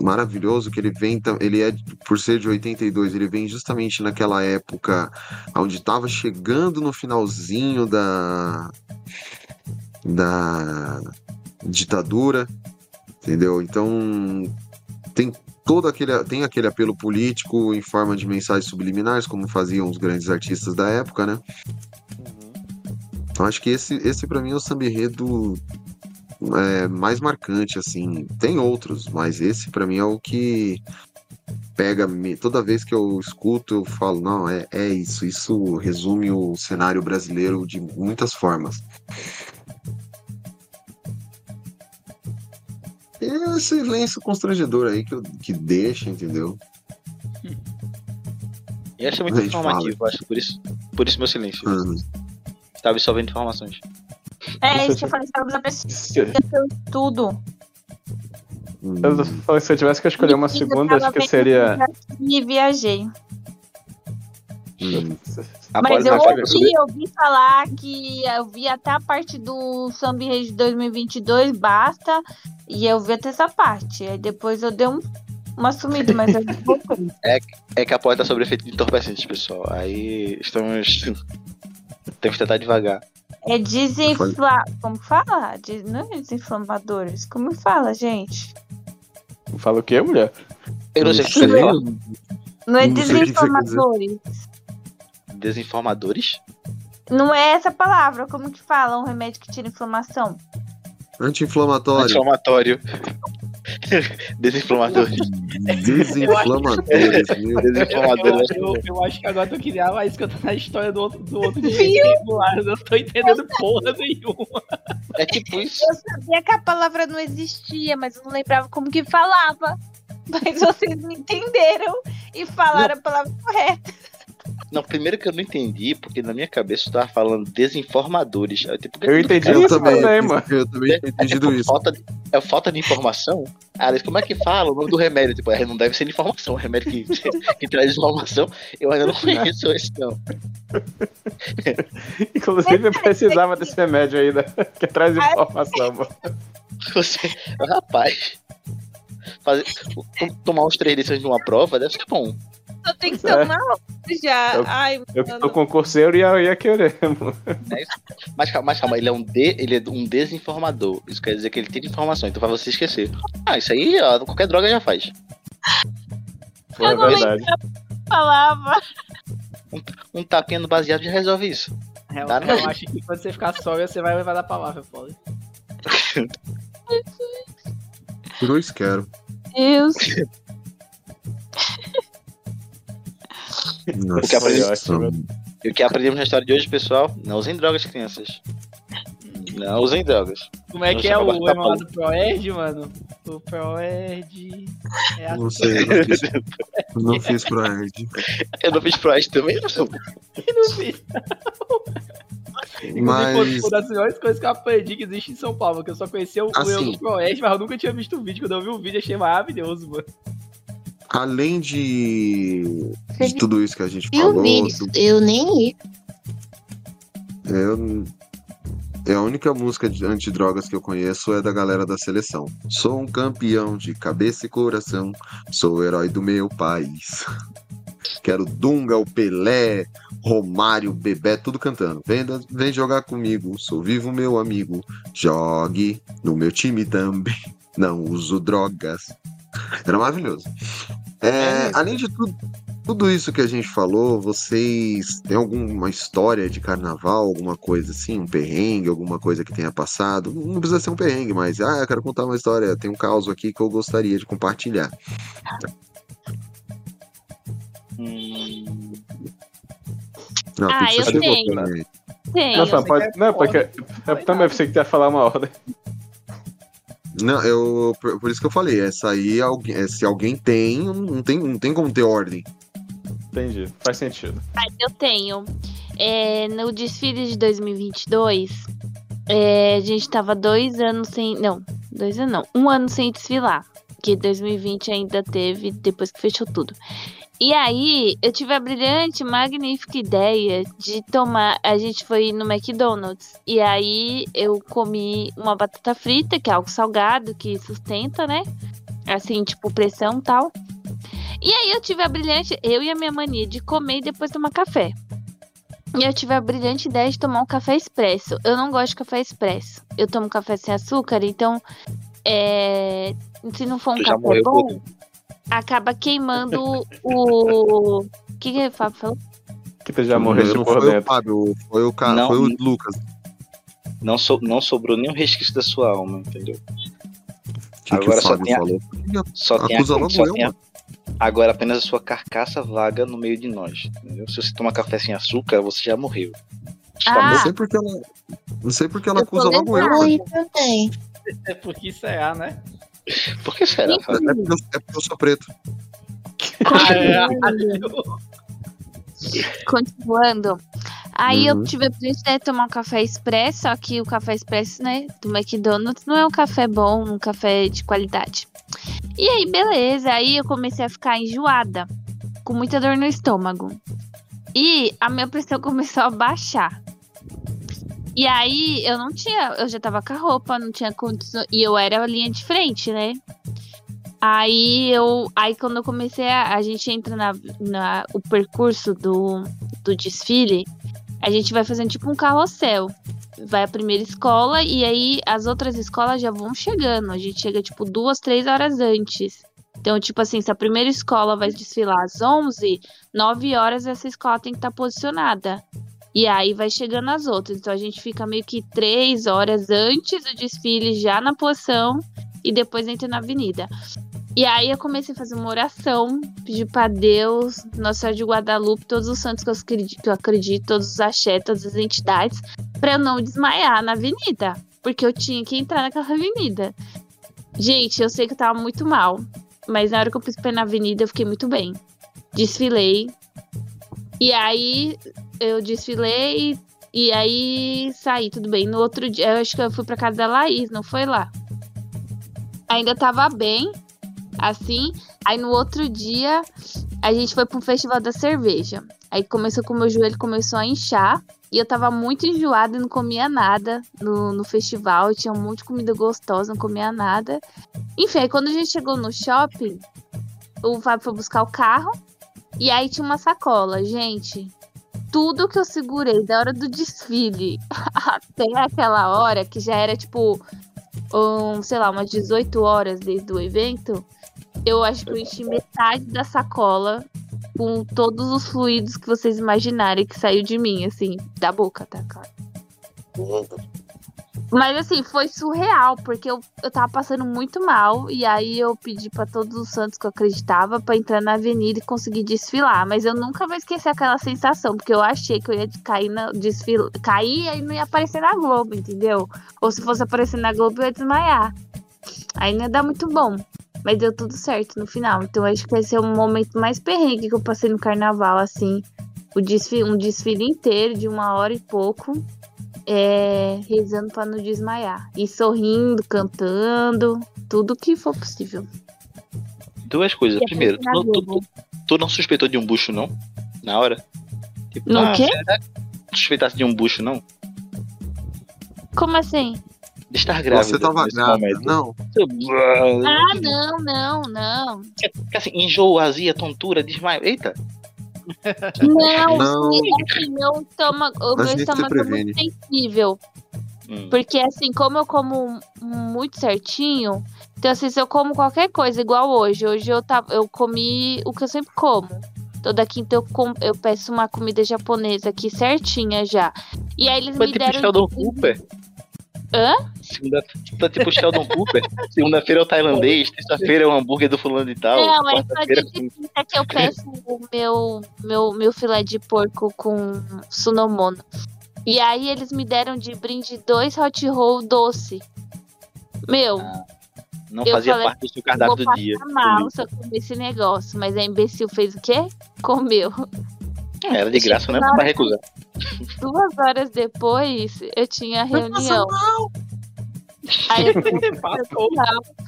maravilhoso, que ele vem, ele é, por ser de 82, ele vem justamente naquela época onde tava chegando no finalzinho da... da ditadura, entendeu? Então, tem todo aquele, tem aquele apelo político em forma de mensagens subliminares, como faziam os grandes artistas da época, né? Eu acho que esse, esse para mim é o samba enredo é, mais marcante, assim. Tem outros, mas esse para mim é o que pega me toda vez que eu escuto eu falo não é, é isso isso resume o cenário brasileiro de muitas formas e é esse silêncio constrangedor aí que, eu- que deixa entendeu E acho muito informativo, acho por isso, por isso meu silêncio. Uhum. Tá absorvendo informações. É isso que eu falei, estava da pessoa tudo. Hum. Eu falei, se eu tivesse que escolher uma segunda, acho que seria. E viajei. Hum. Mas eu ouvi, eu ouvi falar que eu vi até a parte do Samba Enredo de 2022, basta, e eu vi até essa parte. Aí depois eu dei um, uma sumida, mas eu. É, é que a porta tá sobre efeito de entorpecentes, pessoal. Aí estamos. Temos que tentar devagar. É desinfla... Como fala? Des- Não é desinflamadores. Como fala, gente? Fala o quê, mulher? Eu não sei o que você fala. Não é Não desinformadores. Desinformadores? Não é essa palavra. Como que fala um remédio que tira inflamação? anti-inflamatório Anti-inflamatório. Desinflamadores. desinflamadores meu Desinflamadores. Eu, eu, eu acho que agora tu queria mais contar a história do outro, do outro dia regular. Eu não tô entendendo porra nenhuma. É tipo isso. Eu sabia que a palavra não existia, mas eu não lembrava como que falava. Mas vocês me entenderam e falaram a palavra correta. Não, primeiro que eu não entendi, porque na minha cabeça eu tava falando desinformadores. Aí, tipo, Eu entendi eu isso também, também, mano. eu também tinha entendido tipo, isso Falta de, é falta de informação? Ah, como é que fala o nome do remédio? Tipo, é, não deve ser de informação. O remédio que, que traz informação, eu ainda não conheço esse, não. Inclusive, eu precisava desse remédio aí, né? Que traz informação, mano. Você, rapaz, fazer, tomar uns três desses numa prova deve ser bom. Eu tenho que É. tomar outra já. Eu- Ai, Eu que sou concurseiro ia, ia querer, mano. Mas, calma- mas calma, ele é um de, ele é um desinformador. Isso quer dizer que ele tem informação, então pra você esquecer. Ah, isso aí, ó, qualquer droga já faz. Foi a não verdade. falava. Um tapinha no baseado já resolve isso. Eu, Dá não. eu acho que quando você ficar sóbrio, você vai levar da palavra, Paulo. Cruz quero Deus. Nossa, O que. E o que aprendemos na história de hoje, pessoal? Não usem drogas, crianças. Não usem drogas. Como é Não que é o lema lá do Proerd, mano? O Proerd. É a Não sei, não fiz, não fiz pro Erd. Eu não fiz Pride também, não. que não fiz. Inclusive, Mas- foi uma das melhores coisas que eu aprendi que existe em São Paulo, que eu só conhecia o, o eu Assim. do Proerd, mas eu nunca tinha visto o vídeo. Quando eu vi o vídeo, achei maravilhoso, mano. Além de, de tudo isso que a gente Eu falou, do- eu nem ia. eu, é a única música de antidrogas que eu conheço é da galera da seleção. Sou um campeão de cabeça e coração, sou o herói do meu país. Quero Dunga, o Pelé, Romário, Bebé, tudo cantando. Vem, vem jogar comigo, sou vivo, meu amigo. Jogue no meu time também. Não uso drogas. Era maravilhoso. É, além de tudo, tudo isso que a gente falou, vocês têm alguma história de carnaval, alguma coisa assim, um perrengue, alguma coisa que tenha passado? Não precisa ser um perrengue, mas ah, eu quero contar uma história, tem um caos aqui que eu gostaria de compartilhar. Hum, Não, Ah, eu você, tenho. né? Tenho. Sei pode. é Não, porque. Eu também pensei que ia falar uma ordem. Não, eu por, isso que eu falei, essa aí alguém, é, se alguém tem, não tem, não tem como ter ordem. Entendi. Faz sentido. Mas eu tenho. É, no desfile de 2022, é, a gente tava dois anos sem. Não, dois anos não. Um ano sem desfilar. Que 2020 ainda teve, depois que fechou tudo. E aí, eu tive a brilhante, magnífica ideia de tomar. A gente foi no McDonald's. E aí, eu comi uma batata frita, que é algo salgado, que sustenta, né? Assim, tipo, pressão e tal. E aí, eu tive a brilhante, eu e a minha mania de comer e depois tomar café. E eu tive a brilhante ideia de tomar um café expresso. Eu não gosto de café expresso. Eu tomo café sem açúcar, então. É... Se não for um já café bom, por- acaba queimando o. O que, que o Fábio falou? Que tu já morreu não por foi o. Fábio, foi o, ca... Não. foi o Lucas. Não, so, não sobrou nenhum resquício da sua alma, entendeu? que Agora o só tem a- falou? Só tem, a, só tem a- agora apenas a sua carcaça vaga no meio de nós. Entendeu? Se você tomar café sem açúcar, você já morreu. Você tá Ah. Não sei porque ela. Não sei porque ela acusa logo eu, também. É porque isso é A, né? Por que será? É porque, eu, é porque eu sou preto. Continuando. Aí eu Uhum. tive a oportunidade de tomar um café expresso, só que o café expresso, né, do McDonald's não é um café bom, um café de qualidade. E aí, beleza. Aí eu comecei a ficar enjoada, com muita dor no estômago. E a minha pressão começou a baixar. E aí eu não tinha, eu já tava com a roupa, não tinha condição. E eu era a linha de frente, né? Aí eu. Aí quando eu comecei a. A gente entra na, na o percurso do, do desfile, a gente vai fazendo tipo um carrossel. Vai a primeira escola e aí as outras escolas já vão chegando. A gente chega tipo duas, três horas antes. Então, tipo assim, se a primeira escola vai desfilar às 11, 9 horas essa escola tem que estar posicionada. E aí vai chegando as outras. Então a gente fica meio que três horas antes do desfile já na posição e depois entra na avenida. E aí eu comecei a fazer uma oração, pedir pra Deus, Nossa Senhora de Guadalupe, todos os santos que eu acredito, que eu acredito todos os axé, todas as entidades, pra eu não desmaiar na avenida. Porque eu tinha que entrar naquela avenida. Gente, eu sei que eu tava muito mal. Mas na hora que eu pus o pé na avenida, eu fiquei muito bem. Desfilei. E aí eu desfilei e aí saí, tudo bem. No outro dia, eu acho que eu fui pra casa da Laís, não foi lá. Ainda tava bem, assim. Aí no outro dia, a gente foi pro festival da cerveja. Aí começou com o meu joelho, começou a inchar. E eu tava muito enjoada e não comia nada no, no festival. Eu tinha um monte de comida gostosa, não comia nada. Enfim, aí quando a gente chegou no shopping, o Fábio foi buscar o carro. E aí tinha uma sacola. Gente, tudo que eu segurei da hora do desfile até aquela hora, que já era tipo, um, sei lá, umas 18 horas desde o evento, eu acho que eu enchi metade da sacola com todos os fluidos que vocês imaginarem que saiu de mim, assim, da boca, tá, claro. Mas assim, foi surreal, porque eu, eu tava passando muito mal. E aí eu pedi pra todos os santos que eu acreditava pra entrar na avenida e conseguir desfilar. Mas eu nunca vou esquecer aquela sensação, porque eu achei que eu ia cair na desfile, cair e não ia aparecer na Globo, entendeu? Ou se fosse aparecer na Globo, eu ia desmaiar. Aí não ia dar muito bom. Mas deu tudo certo no final. Então acho que esse é o momento mais perrengue que eu passei no carnaval, assim. O desfile, um desfile inteiro de uma hora e pouco é, rezando pra não desmaiar. E sorrindo, cantando, tudo que for possível. Duas coisas. Primeiro, tu, não- tu- tu- tu não suspeitou de um bucho, não? Na hora? Tipo, No quê? que tu suspeitasse de um bucho, não? Como assim? De estar grávida. Você tava grávida, não? Ah, não, não, não. Fica assim, enjoo, azia, tontura, desmaio. Eita! Não, Não. sim, assim, meu estômago, o meu estômago é muito sensível. Hum. Porque assim, como eu como muito certinho, então assim, se eu como qualquer coisa, igual hoje, hoje eu, tava, eu comi o que eu sempre como. Toda quinta eu, com, eu peço uma comida japonesa aqui certinha já. E aí eles Foi me tipo deram. Sheldon Cooper. Hã? Segunda, tá tipo Sheldon Cooper. Segunda-feira é o tailandês, terça-feira é o hambúrguer do fulano e tal. Não, é só dia de quinta que eu peço o meu, meu, meu filé de porco com sunomono. E aí eles me deram de brinde dois hot roll doce. Meu, não eu fazia falei, parte do seu cardápio do dia. mal se eu comer esse negócio. Mas a imbecil fez o quê? Comeu. É, Era de graça, né? Pra recusar. Duas horas depois, eu tinha reunião. Aí eu.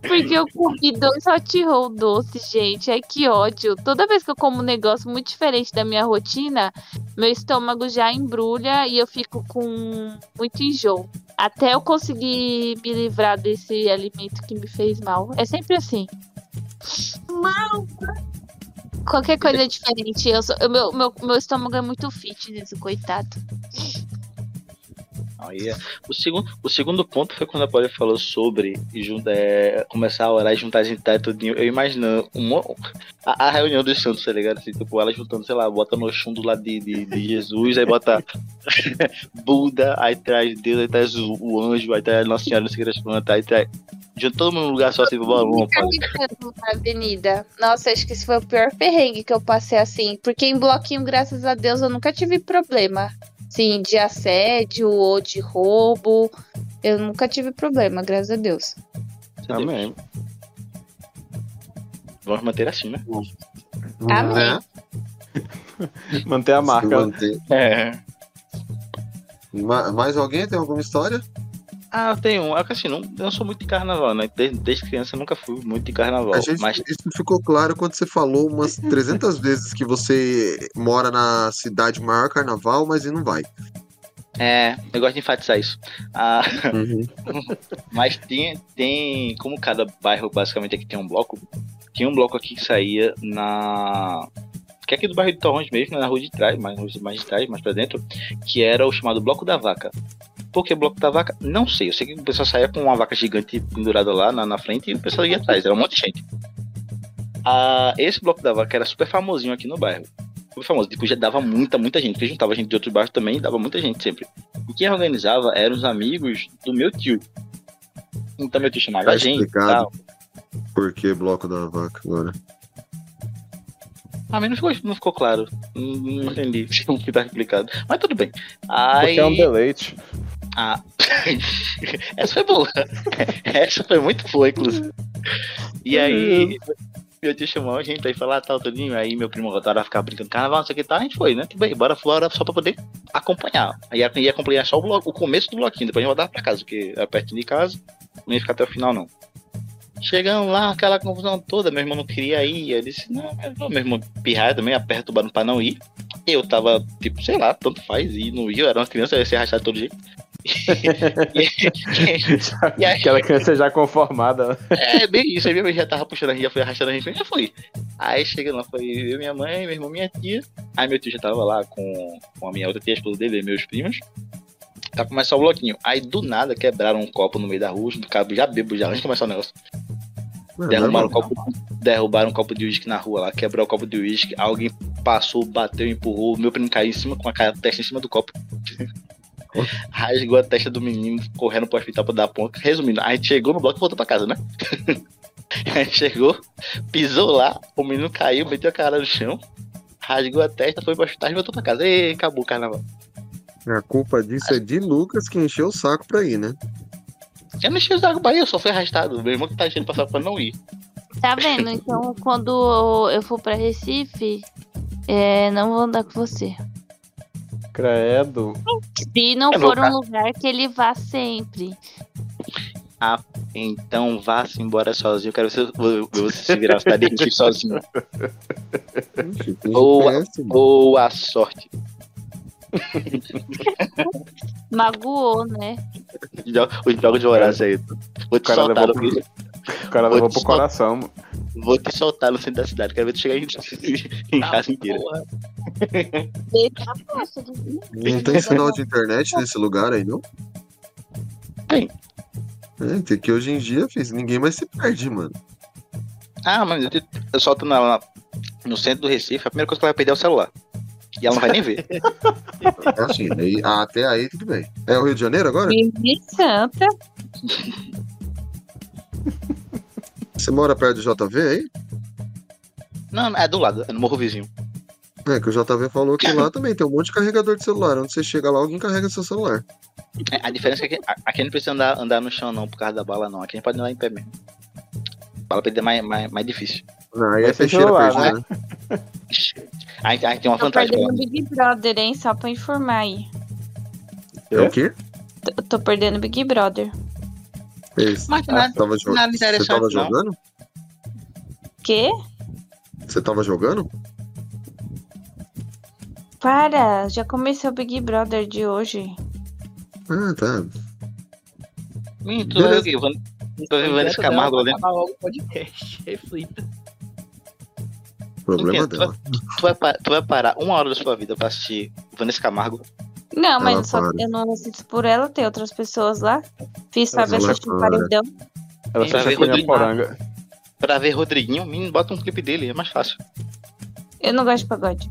Porque eu comi dois hot roll doces, gente. Ai, que ódio. Toda vez que eu como um negócio muito diferente da minha rotina, meu estômago já embrulha e eu fico com muito enjoo. Até eu conseguir me livrar desse alimento que me fez mal. É sempre assim. Mal. Qualquer coisa diferente. Eu sou- eu- meu, meu, meu estômago é muito fitness, coitado. Aí, é- o, segundo, o segundo ponto foi quando a Polly falou sobre é, começar a orar e juntar a gente e tudinho. Eu imaginando uma, a, a reunião dos santos, tá ligado? Assim, tipo, ela juntando, sei lá, bota no chão do lado de, de, de Jesus, aí bota Buda, aí traz Deus, aí traz o, o anjo, aí traz Nossa Senhora, não sei o que aí traz. Junta todo mundo num lugar só assim, balão, na avenida. Nossa, acho que esse foi o pior perrengue que eu passei assim. Porque em bloquinho, graças a Deus, eu nunca tive problema. Sim, de assédio ou de roubo. Eu nunca tive problema, graças a Deus. Amém. Vamos manter assim, né? Amém. Manter a marca. Manter. É. Ma- Mais alguém tem alguma história? Ah, eu tenho um. É que assim, não, eu não sou muito de carnaval, né? Desde, desde criança eu nunca fui muito de carnaval. A gente, Mas Isso ficou claro quando você falou umas 300 vezes que você mora na cidade maior carnaval, mas e não vai. é, eu gosto de enfatizar isso. Ah, Uhum. mas tem, tem. Como cada bairro basicamente aqui tem um bloco, tinha um bloco aqui que saía na. Que é aqui do bairro de Torrões mesmo, na rua de trás, mais, mais de trás, mais pra dentro, que era o chamado Bloco da Vaca. Por que Bloco da Vaca? Não sei. Eu sei que o pessoal saía com uma vaca gigante pendurada lá na, na frente e o pessoal ia atrás, era um monte de gente. Ah, esse Bloco da Vaca era super famosinho aqui no bairro. Super famoso, tipo, já dava muita, muita gente, porque juntava gente de outros bairros também, dava muita gente sempre. E quem organizava eram os amigos do meu tio. Então meu tio chamava Tá a gente tal. Por que bloco da vaca agora? A mim não ficou, não ficou claro. Não, não entendi o que tá explicado. Mas tudo bem. Porque Aí. é um deleite. Ah. Essa foi boa. Essa foi muito boa, inclusive. E aí. Meu tio chamou a gente aí falar tal, tudinho. Aí meu primo voltaram a ficar brincando carnaval, não sei o que tal. A gente foi, né? Tipo, aí, bora fora só pra poder acompanhar. Aí ia, acompanhar só o, bloco, o começo do bloquinho, depois a gente voltava pra casa, porque era perto de casa. Não ia ficar até o final, não. Chegamos lá, aquela confusão toda, meu irmão não queria ir. Eu disse, não, meu irmão pirraia também, aperta o barulho pra não ir. Eu tava, tipo, sei lá, tanto faz, e não ia, eu era uma criança, eu ia ser arrastado todo jeito. E aí- Aquela criança já conformada. né? É, bem isso, aí minha mãe já tava puxando a gente, já foi arrastando a gente, já foi. Aí chegando lá, foi eu, minha mãe, meu irmão, minha tia. Aí meu tio já tava lá com, com a minha outra tia, a esposa dele, e meus primos. Pra começar o bloquinho. Aí do nada quebraram um copo no meio da rua, do cabo já bebo já, antes de começar o negócio. Não, Derrubaram, um copo, derrubaram um copo de uísque na rua lá, quebrou o copo de uísque, alguém passou, bateu, empurrou, meu primo caiu em cima com a cara, testa em cima do copo. Rasgou a testa do menino, correndo pro hospital pra dar ponta. Resumindo, a gente chegou no bloco e voltou pra casa, né? a gente chegou, pisou lá, o menino caiu, meteu a cara no chão, rasgou a testa, foi pro hospital e voltou pra casa. E acabou o carnaval. A culpa disso é de Lucas que encheu o saco pra ir, né? Eu não enchi o saco pra ir, eu só fui arrastado. Meu irmão que tá enchendo passar pra não ir. Tá vendo? Então, quando eu for pra Recife, é, não vou andar com você. Credo. Se não É for louca. um lugar que ele vá sempre. Ah, então vá-se embora sozinho. Eu quero ver você, você se virar na cidade de Recife sozinho. Ixi, tem Ou, péssimo. ou a sorte. Magoou, né? Os jogos de Horácio aí. Vou te cara soltar, levou no- O cara Vou levou pro sol- coração. mano. vou te soltar no centro da cidade. Quero ver tu chegar em, em casa inteira. Não tem sinal de internet nesse lugar aí, não? Tem. É, tem que hoje em dia, fiz, ninguém mais se perde, mano. Ah, mas eu, eu solto na, na- no centro do Recife, a primeira coisa que ela vai perder é o celular. E ela não vai nem ver. É assim, aí- até aí tudo bem. É o Rio de Janeiro agora? Me Santa. Você mora perto do JV aí? Não, não, é do lado, é no morro vizinho. É, que o JV falou que lá também tem um monte de carregador de celular. Onde você chega lá, alguém carrega seu celular. É, A diferença é que aqui, aqui não precisa andar, andar no chão não, por causa da bala não. Aqui a gente pode andar em pé mesmo. Bala perder é mais, mais, mais difícil. Não, aí é peixeira celular, perdida, né? né? A gente, a gente tem uma Tô vantagem. o Big Brother, hein? Só pra informar aí. É o quê? Tô, tô perdendo o Big Brother. Fez. Mas nada- Você tava, jo- nada você tava não. jogando? Quê? Você tava jogando? Para, já comecei o Big Brother de hoje. Ah, tá. Ih, tu vai o quê? Van- Tô vendo esse Camargo dentro. Acabar logo o podcast. Reflita. Problema Entendo, dela. tu, vai, tu vai parar uma hora da sua vida pra assistir Vanessa Camargo. Não, mas Ela eu, só, para. eu não assisto por ela, tem outras pessoas lá. Fiz saber assistir o para. paredão. Ela Pra fecha ver Rodrigo. poranga. Pra ver Rodriguinho, menino, bota um clipe dele, é mais fácil. Eu não gosto de pagode.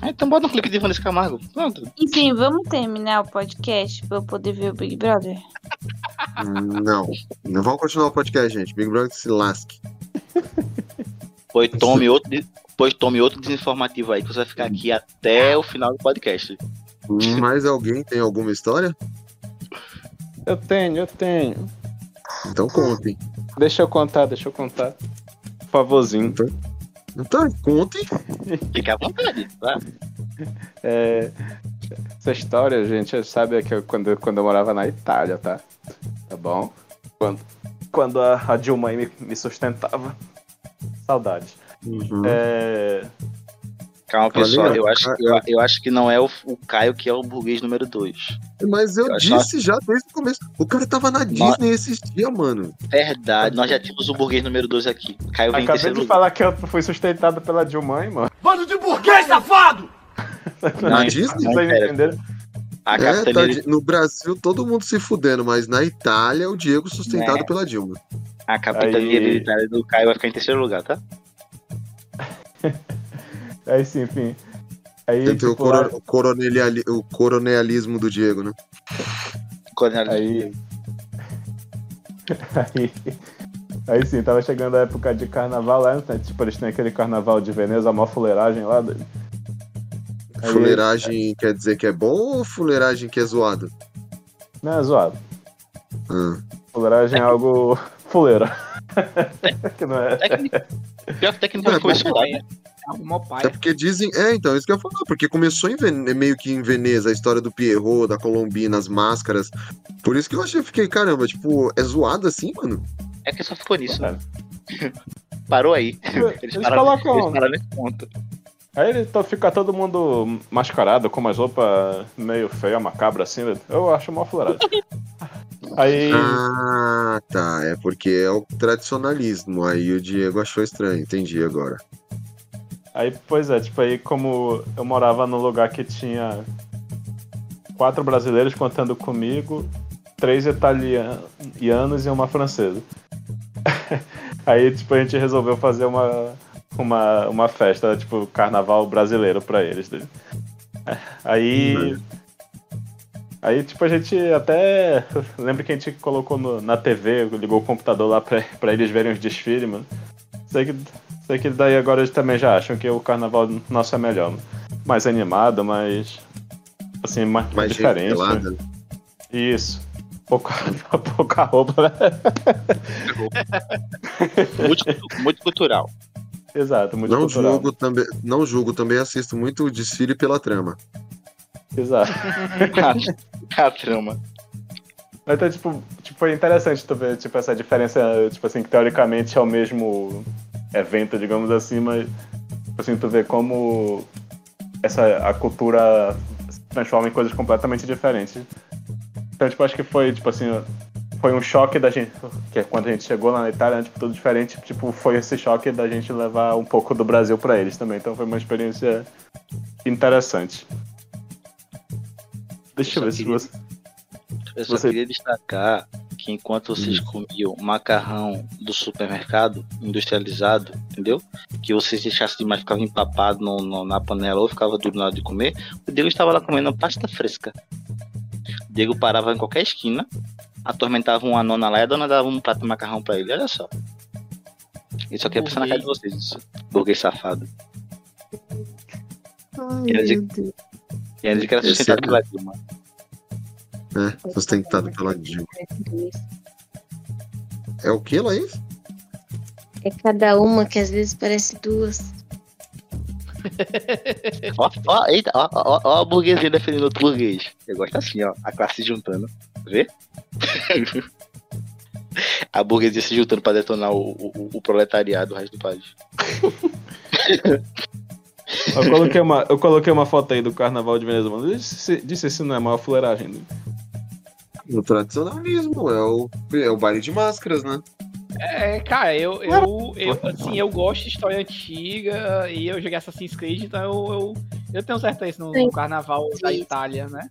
Ah, então bota um clipe de Vanessa Camargo. Pronto. Enfim, vamos terminar o podcast pra eu poder ver o Big Brother? Não. Não vamos continuar o podcast, gente. Big Brother se lasque. Pois tome outro, de- pois tome outro desinformativo aí, que você vai ficar aqui até o final do podcast. Mais alguém tem alguma história? Eu tenho, eu tenho. Então contem. Deixa eu contar, deixa eu contar. Por favorzinho. Então, contem. Fique à vontade, tá? É, essa história, gente, sabe que eu, quando, quando eu morava na Itália, tá? Tá bom? Quando, quando a, a Dilma aí me, me sustentava. Saudade. Uhum. É, Calma, pessoal. Eu acho, a- eu, eu acho que não é o, o Caio que é o burguês número 2. Mas eu, Eu disse já desde o começo. O cara tava na Disney esses dias, mano. Verdade, nós já tínhamos o burguês número 2 aqui. Caio vem em acabei de lugar. falar que eu fui sustentado pela Dilma, hein, mano. Bando de burguês, safado! Na Disney? não, Vocês entenderam? A É, capitania, tá- no Brasil todo mundo se fudendo, mas na Itália o Diego sustentado É. pela Dilma. a capitania Aí- hereditária do Caio vai ficar em terceiro lugar, tá? Aí sim, enfim. Aí, Tem que ter o, tipo, lá- coro- o coroneliali- o coronelismo do Diego, né? Coronel- Aí. Aí. Aí sim, tava chegando a época de carnaval lá, né? Tipo, eles têm aquele carnaval de Veneza, a maior fuleiragem lá. doido. Aí- Fuleiragem quer dizer que é bom ou fuleiragem que é zoado? Não é zoado. Ah. Fuleiragem é algo fuleira. que não é. Técnico- Pior que técnico começou lá, né? É mó pai. É porque dizem. É, então, isso que eu ia falar, porque começou em Ven- meio que em Veneza a história do Pierrot, da Colombina, as máscaras. Por isso que eu achei, fiquei, caramba, tipo, é zoado assim, mano? É que só ficou nisso. Cara. Parou aí. Eles pararam- colocam- eles pararam nesse ponto. Aí ele to- fica todo mundo mascarado, com umas roupas meio feia, macabra assim. Eu acho uma fuleiragem. Aí. Ah, tá. É porque é o tradicionalismo. Aí o Diego achou estranho, entendi agora. Aí, pois é, tipo, aí como eu morava num lugar que tinha quatro brasileiros contando comigo, três italianos e uma francesa. aí, tipo, a gente resolveu fazer uma, uma, uma festa, tipo, carnaval brasileiro pra eles. né? Aí. Aí, tipo, a gente até. Lembra que a gente colocou no- na TV, ligou o computador lá pra, pra eles verem os desfiles, mano. Sei que, sei que daí agora eles também já acham que o carnaval nosso é melhor. Mais animado, mais. Assim, mais, Mais diferente. pelada. né? Isso. Pouca, pouca roupa, né? Multicultu- Multicultural. Exato, muito Não cultural. julgo, também, não julgo, também assisto muito o desfile pela trama. Exato. A trama. Mas então, tipo, tipo, é interessante tu ver tipo, essa diferença, tipo assim, que teoricamente é o mesmo evento, digamos assim, mas assim, tu vê como essa, a cultura se transforma em coisas completamente diferentes. Então, tipo, acho que foi, tipo assim, foi um choque da gente, que é quando a gente chegou lá na Itália, né, tipo, tudo diferente, tipo, foi esse choque da gente levar um pouco do Brasil pra eles também. Então foi uma experiência interessante. Deixa eu ver se você. Eu só Você- queria destacar que enquanto vocês comiam macarrão do supermercado industrializado, entendeu? Que vocês deixassem demais, ficava empapado no, no- na panela ou ficava duro na hora de comer, o Diego estava lá comendo pasta fresca. O Diego parava em qualquer esquina, atormentava uma nona lá e a dona dava um prato de macarrão pra ele, olha só. Isso aqui é pensar na cara de vocês, isso. Burguês safado. Quer dizer, quer dizer que era sustentado pela Dilma. É, sustentado pela Dilma. É o que, Laís? É cada uma que às vezes parece duas. Ó, ó, eita, ó, ó, ó a burguesia defendendo outro burguês. Eu gosto assim, ó, a classe se juntando. Vê? a burguesia se juntando pra detonar o, o, o proletariado do resto do país. Eu coloquei, uma, eu coloquei uma foto aí do carnaval de Veneza, mano. Disse, disse se não é maior fuleiragem. né? O tradicionalismo, é o, é o baile de máscaras, né? É, cara, eu, eu, eu, assim, eu gosto de história antiga e eu joguei Assassin's Creed, então eu, eu, Eu tenho certeza no, no carnaval da. Itália, né?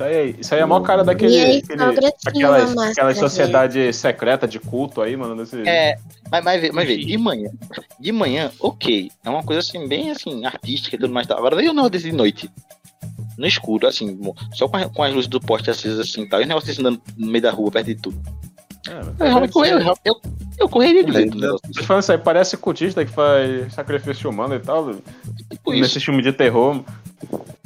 Isso aí, isso aí é a maior cara daquele. E aí, aquele- aquelas, sociedade secreta de culto aí, mano. Desse... É, mas, mas, vê- mas vê, de manhã, de manhã, ok. É uma coisa assim, bem assim, artística e tudo mais. tal. Agora veio o negócio de noite. No escuro, assim, só com, a- com as luzes do poste acesas assim tal. E o negócio andando no meio da rua, perto de tudo. É, Eu, realmente corri- eu, eu, eu correria de medo. Tô falando isso aí, parece cultista que faz sacrifício humano e tal. Tipo isso. Nesse filme de terror.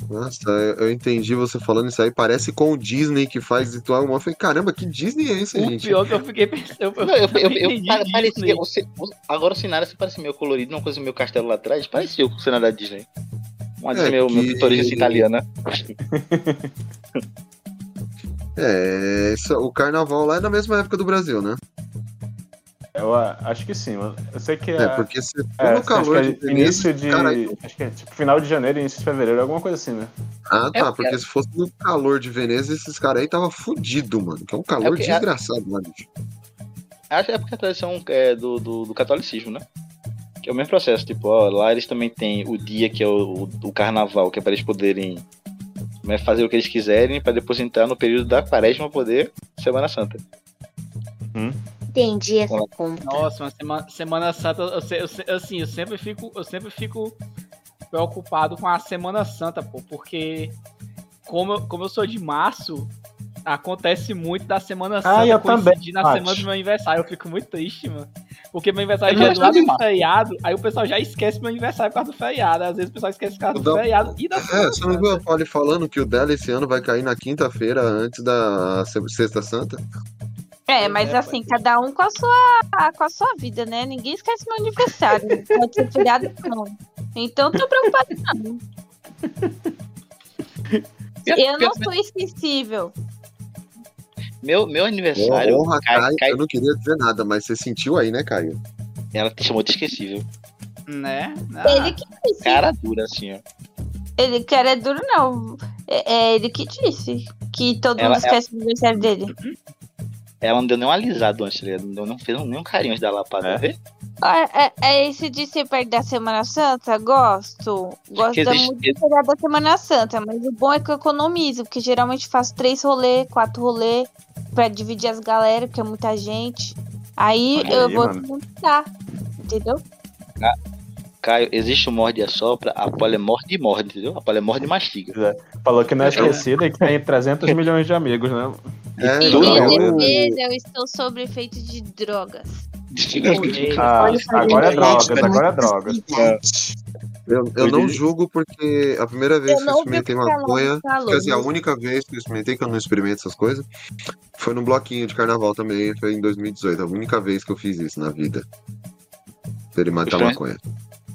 Nossa, eu entendi você falando isso aí. Parece com o Disney que faz ritual. Eu falei, caramba, que Disney é esse, O gente? pior que eu fiquei pensando. Eu, eu, Não, eu, eu, eu, parecia, agora o cenário parece meio colorido, uma coisa meio castelo lá atrás, parecia o cenário da Disney. Uma É meio, que- meio futurista italiana. É, isso- o carnaval lá é na mesma época do Brasil, né? Eu acho que sim, mano. Eu sei que é. É, porque se for é, no calor acho de é início de. cara, Acho que é tipo final de janeiro, início de fevereiro, alguma coisa assim, né? Ah, É tá, porque- porque se fosse no calor de Veneza, esses caras aí tava fudido, mano. Que é um calor porque- desgraçado lá, bicho. Acho que é porque a tradição é do, do, do catolicismo, né? Que é o mesmo processo, tipo, ó, lá eles também têm o dia que é o, o, o carnaval, que é para eles poderem né, fazer o que eles quiserem, para depois entrar no período da quaresma poder Semana Santa. Entendi essa conta. Nossa, uma semana, semana Santa, eu, eu assim, eu sempre fico, eu sempre fico preocupado com a Semana Santa, pô, porque como, eu- como eu sou de março, acontece muito da Semana Santa eu coincidir também, na Paty. semana do meu aniversário. Eu fico muito triste, mano. Porque meu aniversário Eu já é do lado do feriado, aí o pessoal já esquece meu aniversário por causa do feriado. Às vezes o pessoal esquece por causa do Não. feriado e da É, Semana você não viu a Polly falando que o dela esse ano vai cair na quinta-feira antes da se- Sexta Santa? É, mas é, assim, cada um com a sua, com a sua vida, né? Ninguém esquece meu aniversário. Pode ser feriado não. Então tô preocupada não. Eu não sou esquecível. Meu, meu aniversário. Honra, cai- Caio. cai- Eu não queria dizer nada, mas você sentiu aí, né, Caio? Ela te chamou de esquecível. Né? Ele que disse. Cara dura, assim, ó. Ele quer é duro, não. É, é ele que disse que todo Ela- mundo esquece o aniversário dele. Ela não deu nem um alisado antes, tá? Não, deu, não fez nenhum carinho antes da lapada. vê? Ah, É, é esse de ser perto da Semana Santa? Gosto. Gosto Que da existe- muito de pegar da Semana Santa, mas o bom é que eu economizo, porque geralmente faço três rolê, quatro rolê, pra dividir as galera, porque é muita gente. Aí Olha eu aí, vou mano. desmontar, entendeu? Caio, existe o morde e assopra, a pole morde e morde, entendeu? A pole morde e mastiga. Falou que não é esquecido e que tem 300 milhões de amigos, né? É, tudo minha defesa, eu estou sob efeito de drogas. Ah, agora é drogas, agora é drogas. Eu, eu não julgo porque a primeira vez Eu que eu experimentei maconha, quer dizer, a única vez que eu experimentei, que eu não experimento essas coisas, foi no bloquinho de carnaval também, foi em 2018. A única vez que eu fiz isso na vida. Experimentar maconha.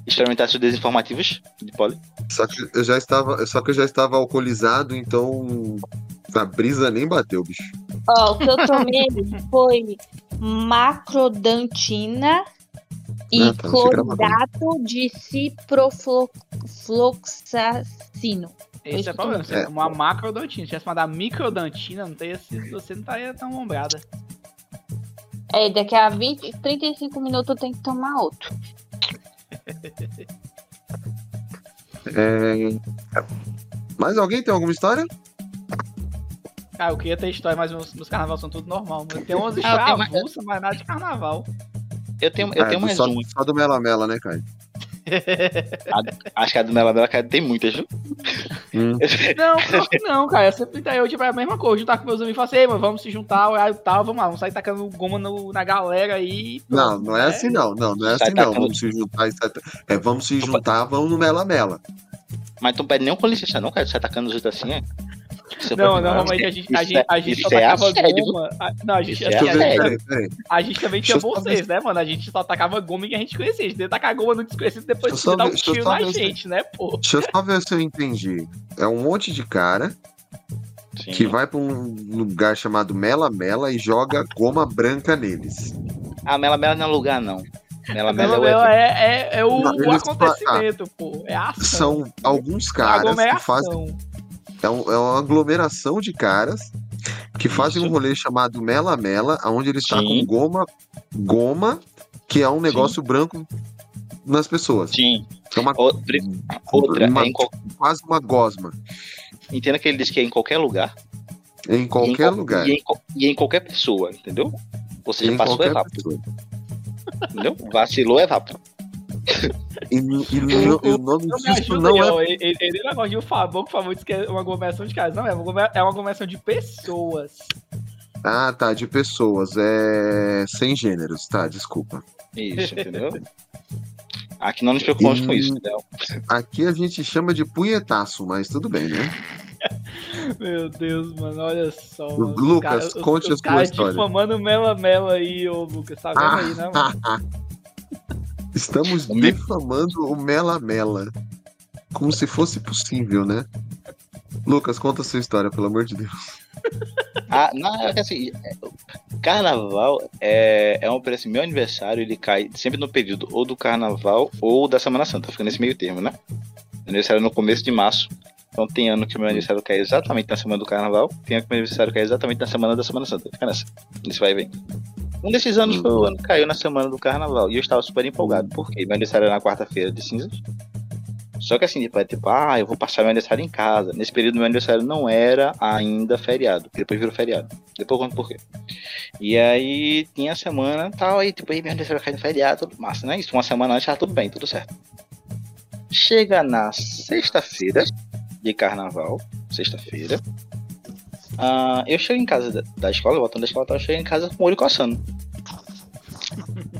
Experimentasse os desinformativos de pole. Só que eu já estava, só que eu já estava alcoolizado, então a brisa nem bateu, bicho. Ó, o que eu tomei foi macrodantina e Ah, tá, clorato de ciprofloxacino. Esse é o problema. Você É. uma macrodantina. Se tivesse mandado microdantina, não teria sido, você não estaria tão ombrada. É, daqui a 20, 35 minutos eu tenho que tomar outro. É... Mais alguém tem alguma história? Cara, eu queria ter história, mas meus, meus carnaval são tudo normal. umas Ah, eu tenho histórias mais- avulsas, mas nada de carnaval. Eu tenho, eu É, tenho mais só, uma. só do Mela Mela, né, Caio? Acho que a do Mela Mela cara, tem muitas, viu? Hum. Não, que não, cara. Eu sempre eu, tipo, é a mesma coisa. Juntar com meus amigos e falar assim, "Ei, mano, vamos se juntar, horário tal, vamos lá, vamos sair tacando goma no- na galera aí. Não, não é né? assim não, não, não é assim não. Vamos se juntar e sai- É, vamos se juntar, vamos no Mela Mela. Mas tu não pede nenhum com licença, não, cara. Você tá atacando os outros assim, é? Você Não, pode- normalmente a gente, a gente, é- a gente isso só é tacava goma. a- Não, a gente, é assim, a, gente, gente também tinha vocês, né, mano? A gente só tacava goma em quem a gente conhecia. A gente tacar goma no desconhecido depois de dar um tiro na gente, né, pô? Deixa eu só ver se eu entendi. É um monte de cara Sim. que vai pra um lugar chamado Mela Mela e joga goma branca neles. Ah, Mela Mela não é lugar, não. Mela Mela Mela é é, é, é o, Não, o acontecimento, pô. É ação. São alguns caras é que fazem. É, um- é uma aglomeração de caras que fazem um Isso. rolê chamado Mela Mela, onde eles Sim. tacam goma, goma, que é um negócio branco nas pessoas. Sim. É uma, Outra, outra uma- é em qual- quase uma gosma. entenda que ele diz que é em qualquer lugar. Em e em qualquer qual- lugar. E em, e em qualquer pessoa, entendeu? Ou seja, Em passou é rápido. Entendeu? Vacilou é rápido. E, e no- e o nome disso não é. Ele, ele, gosta de um Fabão, que o Fabão disse que é uma aglomeração de casas. Não, é uma, é uma aglomeração de pessoas. Ah, tá, de pessoas. É sem gêneros, tá, desculpa. Isso, entendeu? Aqui não nos preocupamos com isso, entendeu? Aqui a gente chama de punhetaço, mas tudo bem, né? Meu Deus, mano, olha só. O mano. Lucas, os- conte os a sua história. difamando Mela Mela aí, ô Lucas. Tá vendo aí, né, mano? Estamos defamando o Mela Mela. Como se fosse possível, né? Lucas, conta a sua história, pelo amor de Deus. Ah, não, é que assim, é, carnaval é, é um preço. Meu aniversário ele cai sempre no período ou do carnaval ou da Semana Santa, fica nesse meio termo, né? Meu aniversário é no começo de março. Então tem ano que meu aniversário cai exatamente na semana do carnaval, tem ano que meu aniversário cai exatamente na semana da Semana Santa. Fica nessa. Isso vai e vem. Um desses anos foi o ano que caiu na semana do carnaval. E eu estava super empolgado, porque meu aniversário era na quarta-feira de cinzas. Só que assim, tipo, é tipo, ah, eu vou passar meu aniversário em casa. Nesse período, meu aniversário não era ainda feriado. Depois virou feriado. Depois eu conto por quê. E aí tinha a semana tal, aí tipo, aí meu aniversário cai no feriado, tudo massa, né? Isso uma semana antes, tá tudo bem, tudo certo. Chega na sexta-feira de carnaval, sexta-feira. Ah, eu chego em casa da, da escola, voltando da escola, eu chego em casa com o olho coçando.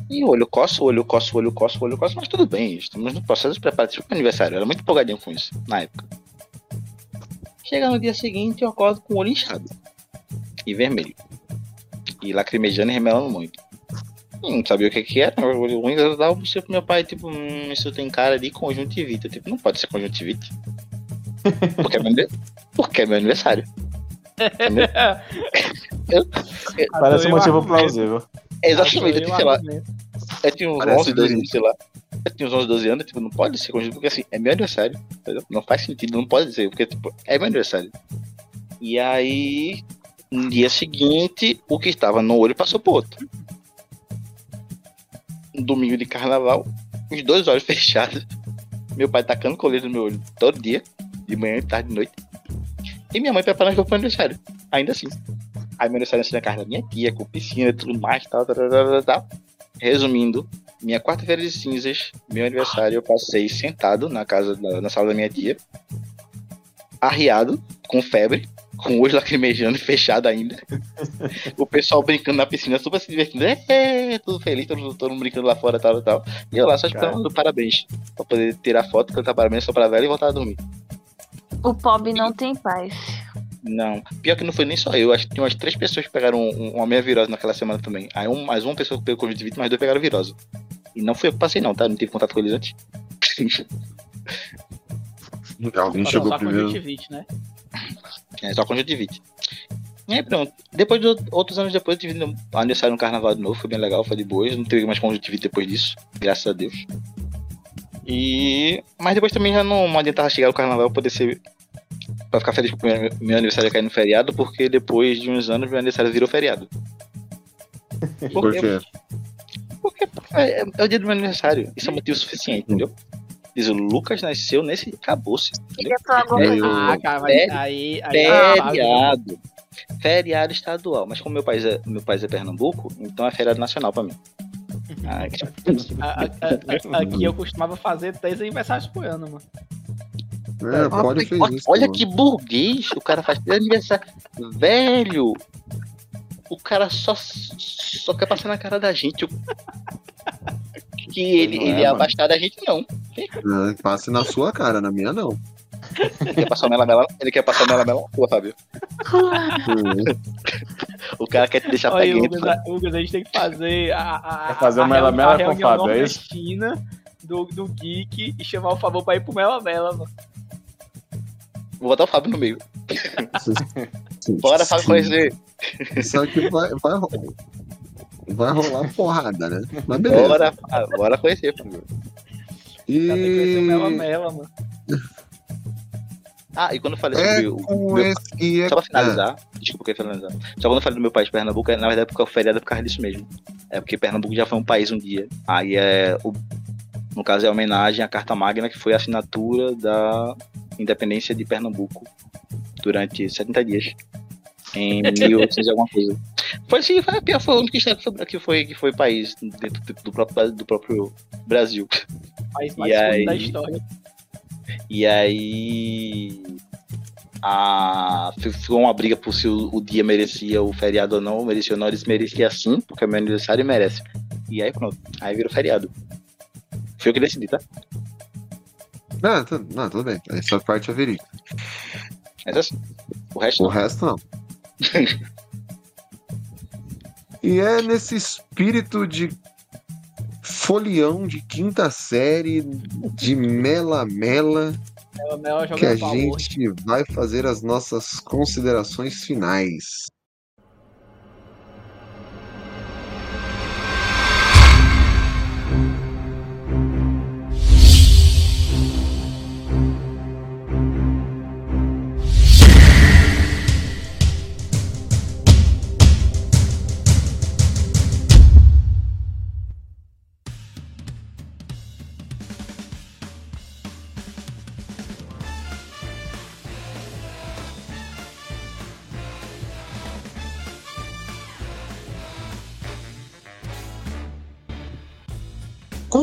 E olho coça, o olho coça, o olho coça, o olho coça, mas tudo bem, estamos no processo de preparação para o aniversário. Eu era muito empolgadinho com isso, na época. Chega no dia seguinte, eu acordo com o olho inchado e vermelho. E lacrimejando e remelando muito. Não sabia o que que era, o olho ruim, eu dava pro meu pai, tipo, hum, isso tem cara de conjuntivite. Eu, tipo, não pode ser conjuntivite. Porque é meu, porque é meu aniversário. Parece um motivo plausível. Exatamente, eu sei lá, eu tinha uns Parece 11, 12 verídico. anos, sei lá. Eu tinha uns 11, 12 anos, tipo, não pode ser conjunto, porque assim, é meu aniversário, entendeu? Não faz sentido, não pode ser, porque, tipo, é meu aniversário. E aí, no dia seguinte, o que estava no olho passou pro outro. Um domingo de carnaval, os dois olhos fechados. Meu pai tacando colete no meu olho todo dia, de manhã, de tarde, de noite. E minha mãe preparando roupa pro meu aniversário, ainda assim. Aí meu aniversário assim na casa da minha tia, com piscina e tudo mais, tal, tal, tal, tal, tal. Resumindo, minha quarta-feira de cinzas, meu aniversário, eu passei sentado na casa, da- na sala da minha tia, arriado, com febre, com o olho lacrimejando e fechado ainda. o pessoal brincando na piscina, super se divertindo, é, tudo feliz, todo, todo mundo brincando lá fora, tal, tal. E eu lá só esperando parabéns, pra poder tirar foto, cantar parabéns só pra velha e voltar a dormir. O pobre não tem paz. Não, pior que não foi nem só eu, acho que tinha umas três pessoas que pegaram um- uma meia virose naquela semana também. Aí um, mais uma pessoa que pegou Covid-20, mais dois pegaram virose. E não foi eu que passei não, tá? Não tive contato com eles antes. Alguém Só- chegou só primeiro. conjuntivite, né? É só conjuntivite. E aí pronto. Depois de outros anos depois, eu tive um aniversário no carnaval de novo, foi bem legal, foi de boas. Não teve mais conjuntivite depois disso, graças a Deus. E. Mas depois também já não, não adiantava chegar o carnaval poder ser. Pra ficar feliz com o meu, meu aniversário cair no feriado, porque depois de uns anos meu aniversário virou feriado. Por quê? Porque é, é o dia do meu aniversário. Isso é motivo suficiente, entendeu? Diz, o Lucas nasceu nesse. Acabou-se. Ah, cara, mas Feri- aí. aí é né? Feriado. Feriado estadual. Mas como meu país é, meu país é Pernambuco, então é feriado nacional pra mim. Aqui eu costumava fazer três aniversários por ano, mano. É, pode olha, isso. olha mano. que burguês, o cara faz aniversário. Velho! O cara só, só quer passar na cara da gente. Que ele, Não é, ele é mano. abastado, a gente não. Ah, Passe na sua cara, na minha não. Ele quer passar o mela-mela, ele quer passar o mela-mela na rua, Fábio. O cara quer te deixar Olha aí, peguento. Hugo, a- Hugo, a gente tem que fazer a, a, fazer a Mela Mela a com o reunião Fábio, é isso? do, do Geek e chamar o favor pra ir pro Mela Mela, mano. Vou botar o Fábio no meio. Bora, Fábio, conhecer. Só que vai, vai, ro- vai rolar porrada, né? Mas beleza. Bora, bora conhecer, Fábio. E... Tem que conhecer o Mela Mela, mano. Ah, e quando eu falei É sobre o. meu- esse e é... Só pra finalizar, desculpa que eu ia finalizar. Só quando eu falei do meu país, Pernambuco, é, na verdade, porque o feriado é por causa disso mesmo. É porque Pernambuco já foi um país um dia. Aí é. O, No caso, é homenagem à Carta Magna, que foi a assinatura da independência de Pernambuco durante 70 dias. Em 1800 e alguma coisa. Foi assim, foi a pior, foi o único estado que foi, que foi, que foi país dentro do- do próprio, do próprio Brasil. País E mais fundo aí- da história. E aí. A... Ficou uma briga por se o, o dia merecia o feriado ou não. Merecia ou não, eles mereciam sim, porque é meu aniversário e merece. E aí pronto. Aí virou feriado. Foi eu que decidi, tá? Não, tu- não, tudo bem. Essa parte é verídica. Mas assim. O resto O não. resto não. E é nesse espírito de folião de quinta série, de mela-mela, É o Mel que a gente vai fazer as nossas considerações finais.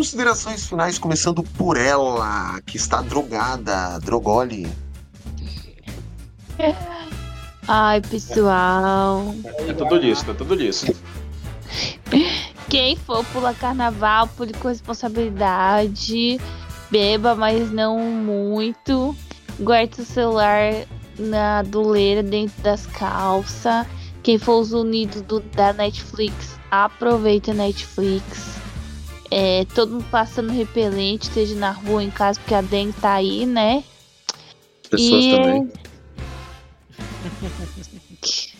Considerações finais, começando por ela, que está drogada, drogole. Ai, pessoal. É tudo listo, é tudo listo. Quem for pular carnaval, pule com responsabilidade. Beba, mas não muito. Guarde o celular na doleira dentro das calças. Quem for os unidos do, da Netflix, aproveita a Netflix. É, todo mundo passando repelente, esteja na rua, em casa, porque a dengue tá aí, né? Pessoas E- também.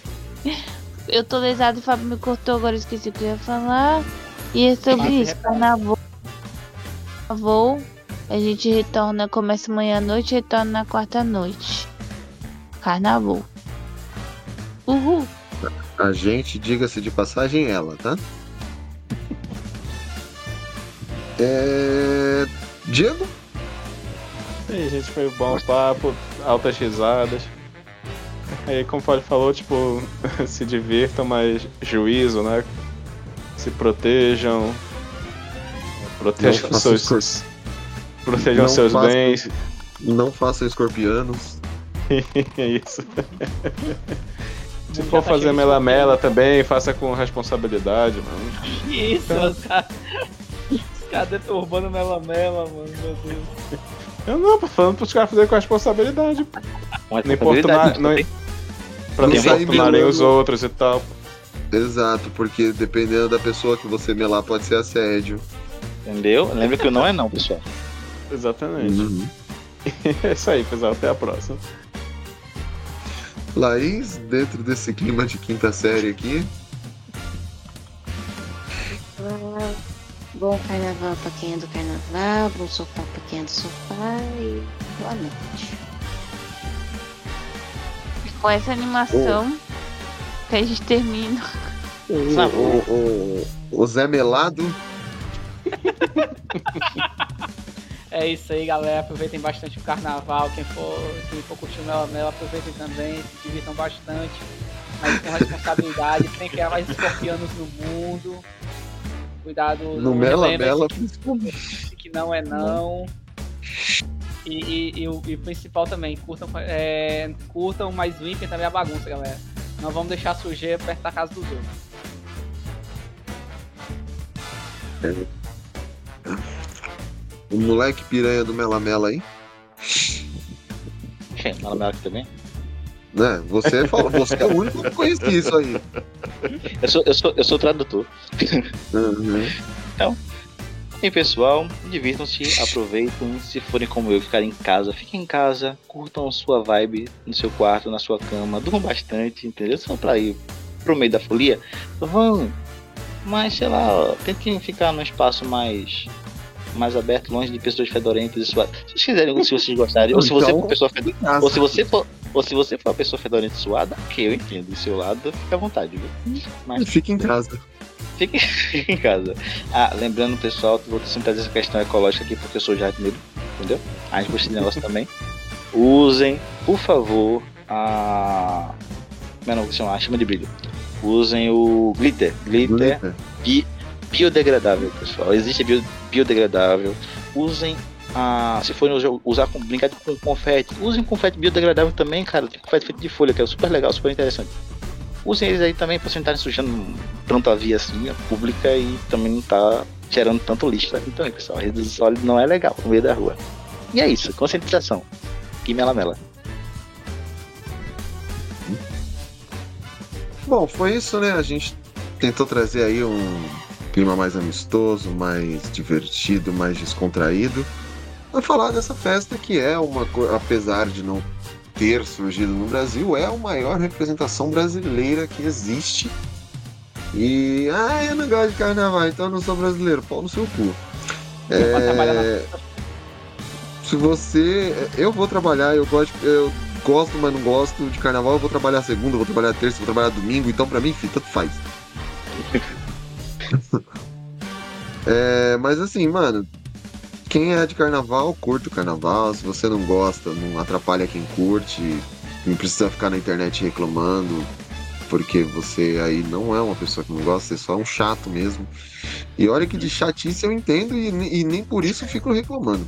Eu tô lesado e o Fábio me cortou, agora eu esqueci o que eu ia falar. E é sobre isso, carnaval. Carnaval, a gente retorna, começa amanhã à noite, retorna na quarta noite. Carnaval. Uhul. A gente, diga-se de passagem, ela, tá? É... Diego? E aí, gente, foi um bom papo, altas risadas. Aí, como o Fábio falou, tipo, se divirtam, mas juízo, né? Se protejam. Protejam Não seus. Protejam Não seus façam- bens. Não façam escorpianos. É isso. Se for fazer melamela também, faça com responsabilidade, mano. Que isso, os Os caras deturbando melamela, mano, meu Deus. Eu não, tô falando pros caras fazerem com responsabilidade. pô. Não importunar, não, pra não importunarem os melando. outros e tal. Exato, porque dependendo da pessoa que você melar, pode ser assédio. Entendeu? Lembra que o não é não, pessoal. Exatamente. Uhum. É isso aí, pessoal. Até a próxima. Laís, dentro desse clima de quinta série aqui, Ah, Bom carnaval pra quem é do carnaval, bom sofá pra quem é do sofá e boa noite. Com essa animação que a gente termina. o, o, o, o Zé Melado, É isso aí, galera. Aproveitem bastante o carnaval. Quem for, quem for curtir o Mela Mela, aproveitem também. Se divirtam bastante. Mas com responsabilidade. Tem que criar mais escorpianos no mundo. Cuidado. no Mela Mela, que não é não. E, e- e o, e o principal também, curtam, é, curtam, mas limpem também a bagunça, galera. Não vamos deixar sujeira perto da casa dos outros. o moleque piranha do Mela Mela aí? Melamela aqui também? Né? Você falou, você é o único que conhecia isso aí. Eu sou, eu sou, eu sou tradutor. Uhum. E pessoal, divirtam-se, aproveitem. Se forem como eu, ficarem em casa, fiquem em casa, curtam sua vibe no seu quarto, na sua cama, durmam bastante, entendeu? For pra ir pro meio da folia, vão. Mas sei lá, tentem ficar num espaço mais mais aberto, longe de pessoas fedorentas e suadas. Se vocês quiserem, se vocês gostarem, ou se você for uma pessoa fedorenta, ou se você for, ou se você for uma pessoa fedorenta e suada, ok, eu entendo. Do seu lado, fica à vontade, viu? Mas Fique em casa. Fique, em casa. Ah, lembrando, pessoal, vou sempre trazer essa questão ecológica aqui porque eu sou jardineiro, entendeu? A gente gosta desse negócio também. Usem, por favor, a. É o nome que chama? A chama de brilho. Usem o glitter. Glitter, bi- biodegradável, pessoal. Existe bio, biodegradável. Usem. Se forem usar- com brincar com confete, usem confete biodegradável também, cara. Tem confete feito de folha, que é super legal, super interessante. Usem eles aí também vocês não estarem sujando tanto a via assim, a pública, e também não tá gerando tanto lixo. Então, pessoal, resíduo sólido não é legal no meio da rua. E é isso, conscientização. E melamela. Bom, foi isso, né? A gente tentou trazer aí um clima mais amistoso, mais divertido, mais descontraído. Pra falar dessa festa que é uma coisa, apesar de não ter surgido no Brasil, é a maior representação brasileira que existe. E, ah, eu não gosto de carnaval, então eu não sou brasileiro. Pau no seu cu. É, se você. Eu vou trabalhar, eu gosto, eu gosto, mas não gosto de carnaval. Eu vou trabalhar segunda, vou trabalhar terça, vou trabalhar domingo. Então, pra mim, enfim, tanto faz. É, mas assim, mano, quem é de carnaval, curte o carnaval. Se você não gosta, não atrapalha quem curte. Não precisa ficar na internet reclamando, porque você aí não é uma pessoa que não gosta, você só é um chato mesmo. E olha que de chatice eu entendo e, e nem por isso fico reclamando.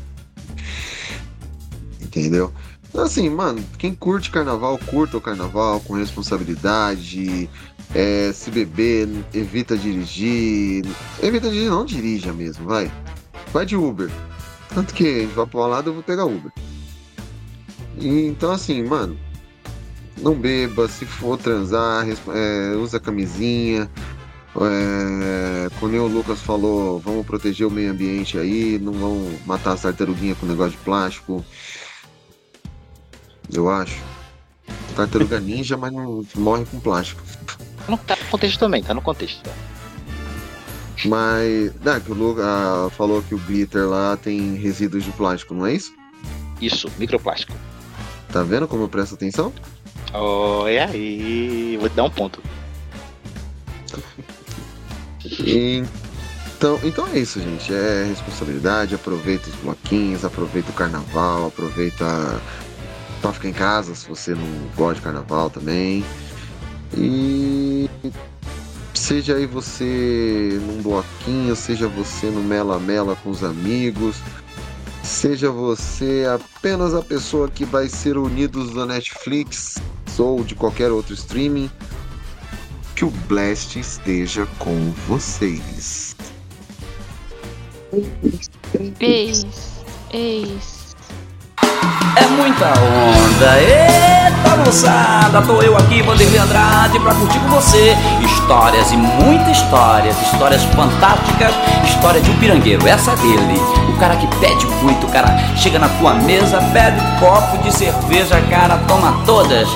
Entendeu? Então, assim, mano, quem curte carnaval, curta o carnaval com responsabilidade. É, se beber, evita dirigir. Evita dirigir, não dirija mesmo, vai. Vai de Uber. Tanto que a gente vai pro lado, eu vou pegar Uber. E, então, assim, mano, não beba, se for transar, é, usa camisinha. É, nem o Lucas falou, vamos proteger o meio ambiente aí, não vão matar as tartaruguinhas com negócio de plástico. Eu acho. Tartaruga ninja, mas não morre com plástico. Não, tá no contexto também, tá no contexto. Mas. Ah, que o Lucas ah, falou que o glitter lá tem resíduos de plástico, não é isso? Isso, microplástico. Tá vendo como eu presto atenção? Olha aí, vou te dar um ponto. Então, então é isso, gente. É responsabilidade. Aproveita os bloquinhos, aproveita o carnaval, aproveita pra ficar em casa se você não gosta de carnaval também. E seja aí você num bloquinho, seja você no mela-mela com os amigos, seja você apenas a pessoa que vai ser unidos da Netflix ou de qualquer outro streaming. Que o Blast esteja com vocês. Eis, eis. É muita onda, eita moçada, tô eu aqui, Vanderlei Andrade, pra curtir com você histórias e muitas histórias, histórias fantásticas, história de um pirangueiro, essa é dele, o cara que pede muito, o cara chega na tua mesa, bebe um copo de cerveja, cara, toma todas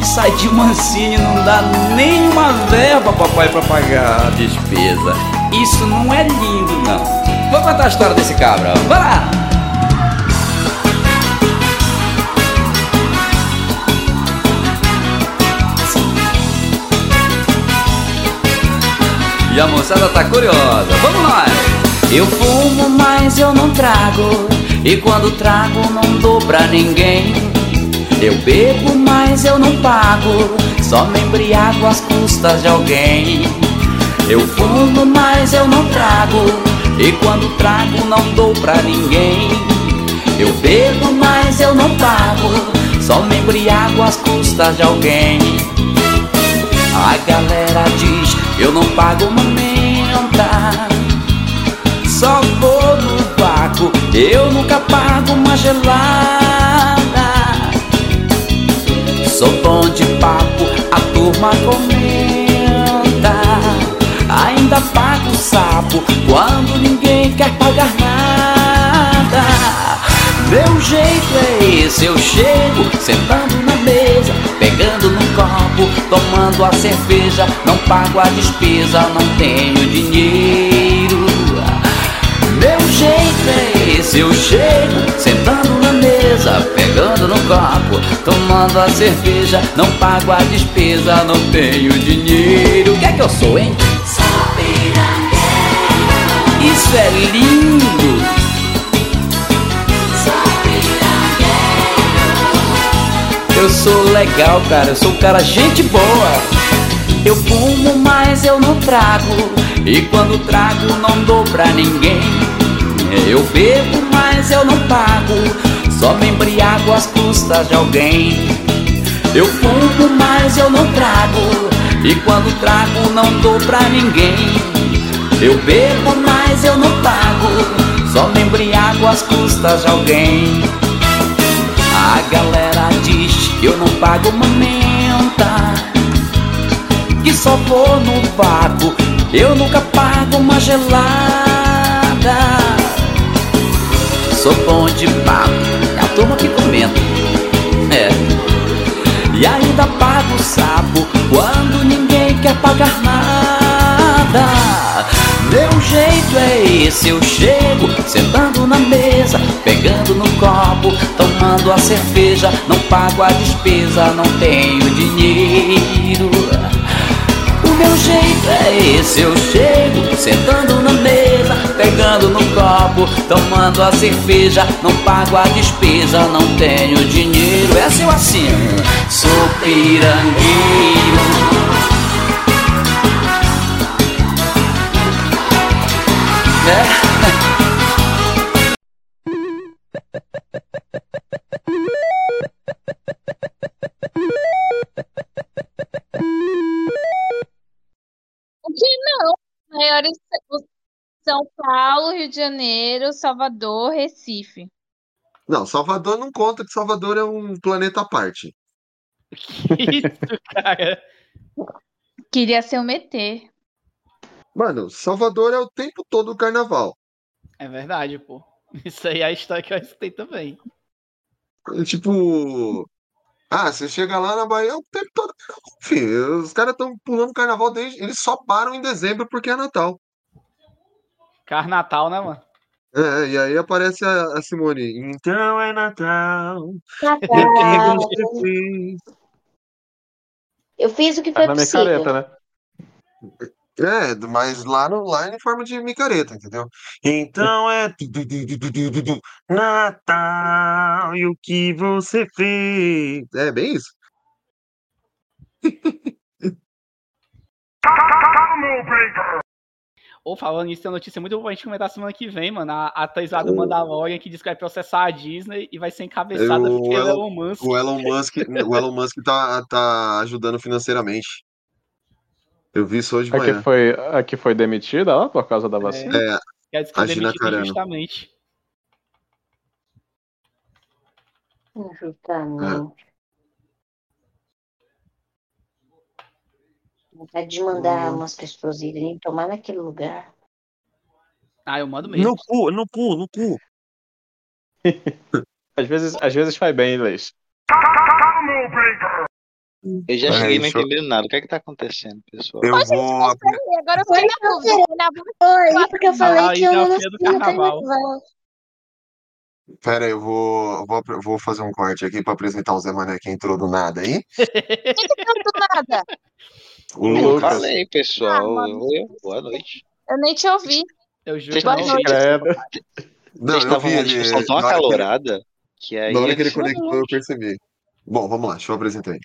e sai de mansinho, não dá nenhuma verba, papai, pra pagar a despesa. Isso não é lindo, não. Vou contar a história desse cabra, vai lá! A moçada tá curiosa, vamos lá! Eu fumo, mas eu não trago. E quando trago, não dou pra ninguém. Eu bebo, mas eu não pago. Só me embriago às custas de alguém. Eu fumo, mas eu não trago. E quando trago, não dou pra ninguém. Eu bebo, mas eu não pago. Só me embriago às custas de alguém. A galera diz: Eu não pago mamenta. Só vou no vácuo, eu nunca pago uma gelada. Sou bom de papo, a turma comenta. Ainda pago sapo quando ninguém quer pagar nada. Meu jeito é esse, eu chego sentando na mesa, pegando no copo, tomando a cerveja, não pago a despesa, não tenho dinheiro. Meu jeito é esse, eu chego sentando na mesa, pegando no copo, tomando a cerveja, não pago a despesa, não tenho dinheiro. O que é que eu sou, hein? Isso é lindo! Só piranha. legal, cara. Eu sou um cara gente boa. Eu fumo, mas eu não trago. E quando trago, não dou pra ninguém. Eu bebo, mas eu não pago. Só me embriago às custas de alguém. Eu fumo, mas eu não trago. E quando trago, não dou pra ninguém. Eu bebo, mas eu não pago. Só me embriago às custas de alguém. A galera diz que eu não pago mamenta. Que só vou no vago. Eu nunca pago uma gelada. Sou bom de papo. É a turma que comenta. É. E ainda pago o sapo quando ninguém quer pagar nada. Meu jeito é esse, eu chego sentando na mesa, tomando a cerveja, não pago a despesa, não tenho dinheiro. O meu jeito é esse, eu chego sentando na mesa, pegando no copo, tomando a cerveja, não pago a despesa, não tenho dinheiro. É assim, assim, sou pirangueiro. O Paulo, Rio de Janeiro, Salvador, Recife. Não, Salvador não conta, que Salvador é um planeta à parte. Isso, cara. Queria ser um ET. Mano, Salvador é o tempo todo o carnaval. É verdade, pô. Isso aí é a história que eu escutei também. É Tipo. Ah, você chega lá na Bahia é o tempo todo. Enfim, os caras estão pulando carnaval desde. Eles só param em dezembro porque é Natal. Car Natal, né, mano? É, é, e aí aparece a, a Simone. Então é Natal. Natal. Eu fiz. Eu fiz o que foi tá possível. Na Careta, né? É, mas lá no lá é em forma de micareta, entendeu? Então é Natal e o que você fez. É bem isso. Tá, tá, Come, ou falando nisso, tem uma notícia muito boa pra gente comentar semana que vem, mano. A a lá do Mandalorian que diz que vai processar a Disney e vai ser encabeçada pelo Elon, Elon Musk. o Elon Musk, o Elon Musk tá, tá ajudando financeiramente. Eu vi isso hoje de Aqui manhã. foi, aqui foi demitida ó, por causa da vacina. É, dizer que foi a Gina Carano. injustamente. Injustamente. Vontade de mandar Hum. umas pessoas irem tomar naquele lugar. Ah, eu mando mesmo. No cu, no cu, no cu. Às vezes, às vezes faz bem inglês. Eu já É, cheguei não isso- entendendo nada. O que é que tá acontecendo, pessoal? Eu vou. E agora eu fiquei na dúvida. Foi na Foi, porque eu falei Ah, que eu o não nasci no carnaval. carnaval. Pera aí, eu vou, vou, vou fazer um corte aqui pra apresentar o Zé Mané que entrou do nada aí. do nada. O Eu Lucas. falei, pessoal. Ah. Oi, boa noite. Eu nem te ouvi. Eu juro Vocês que eu Boa não noite. Não, Vocês eu estavam vi numa ele. discussão tão Na hora que ele, acalorada que aí. na hora que ele eu- conectou, eu percebi. Bom, vamos lá, deixa eu apresentar ele.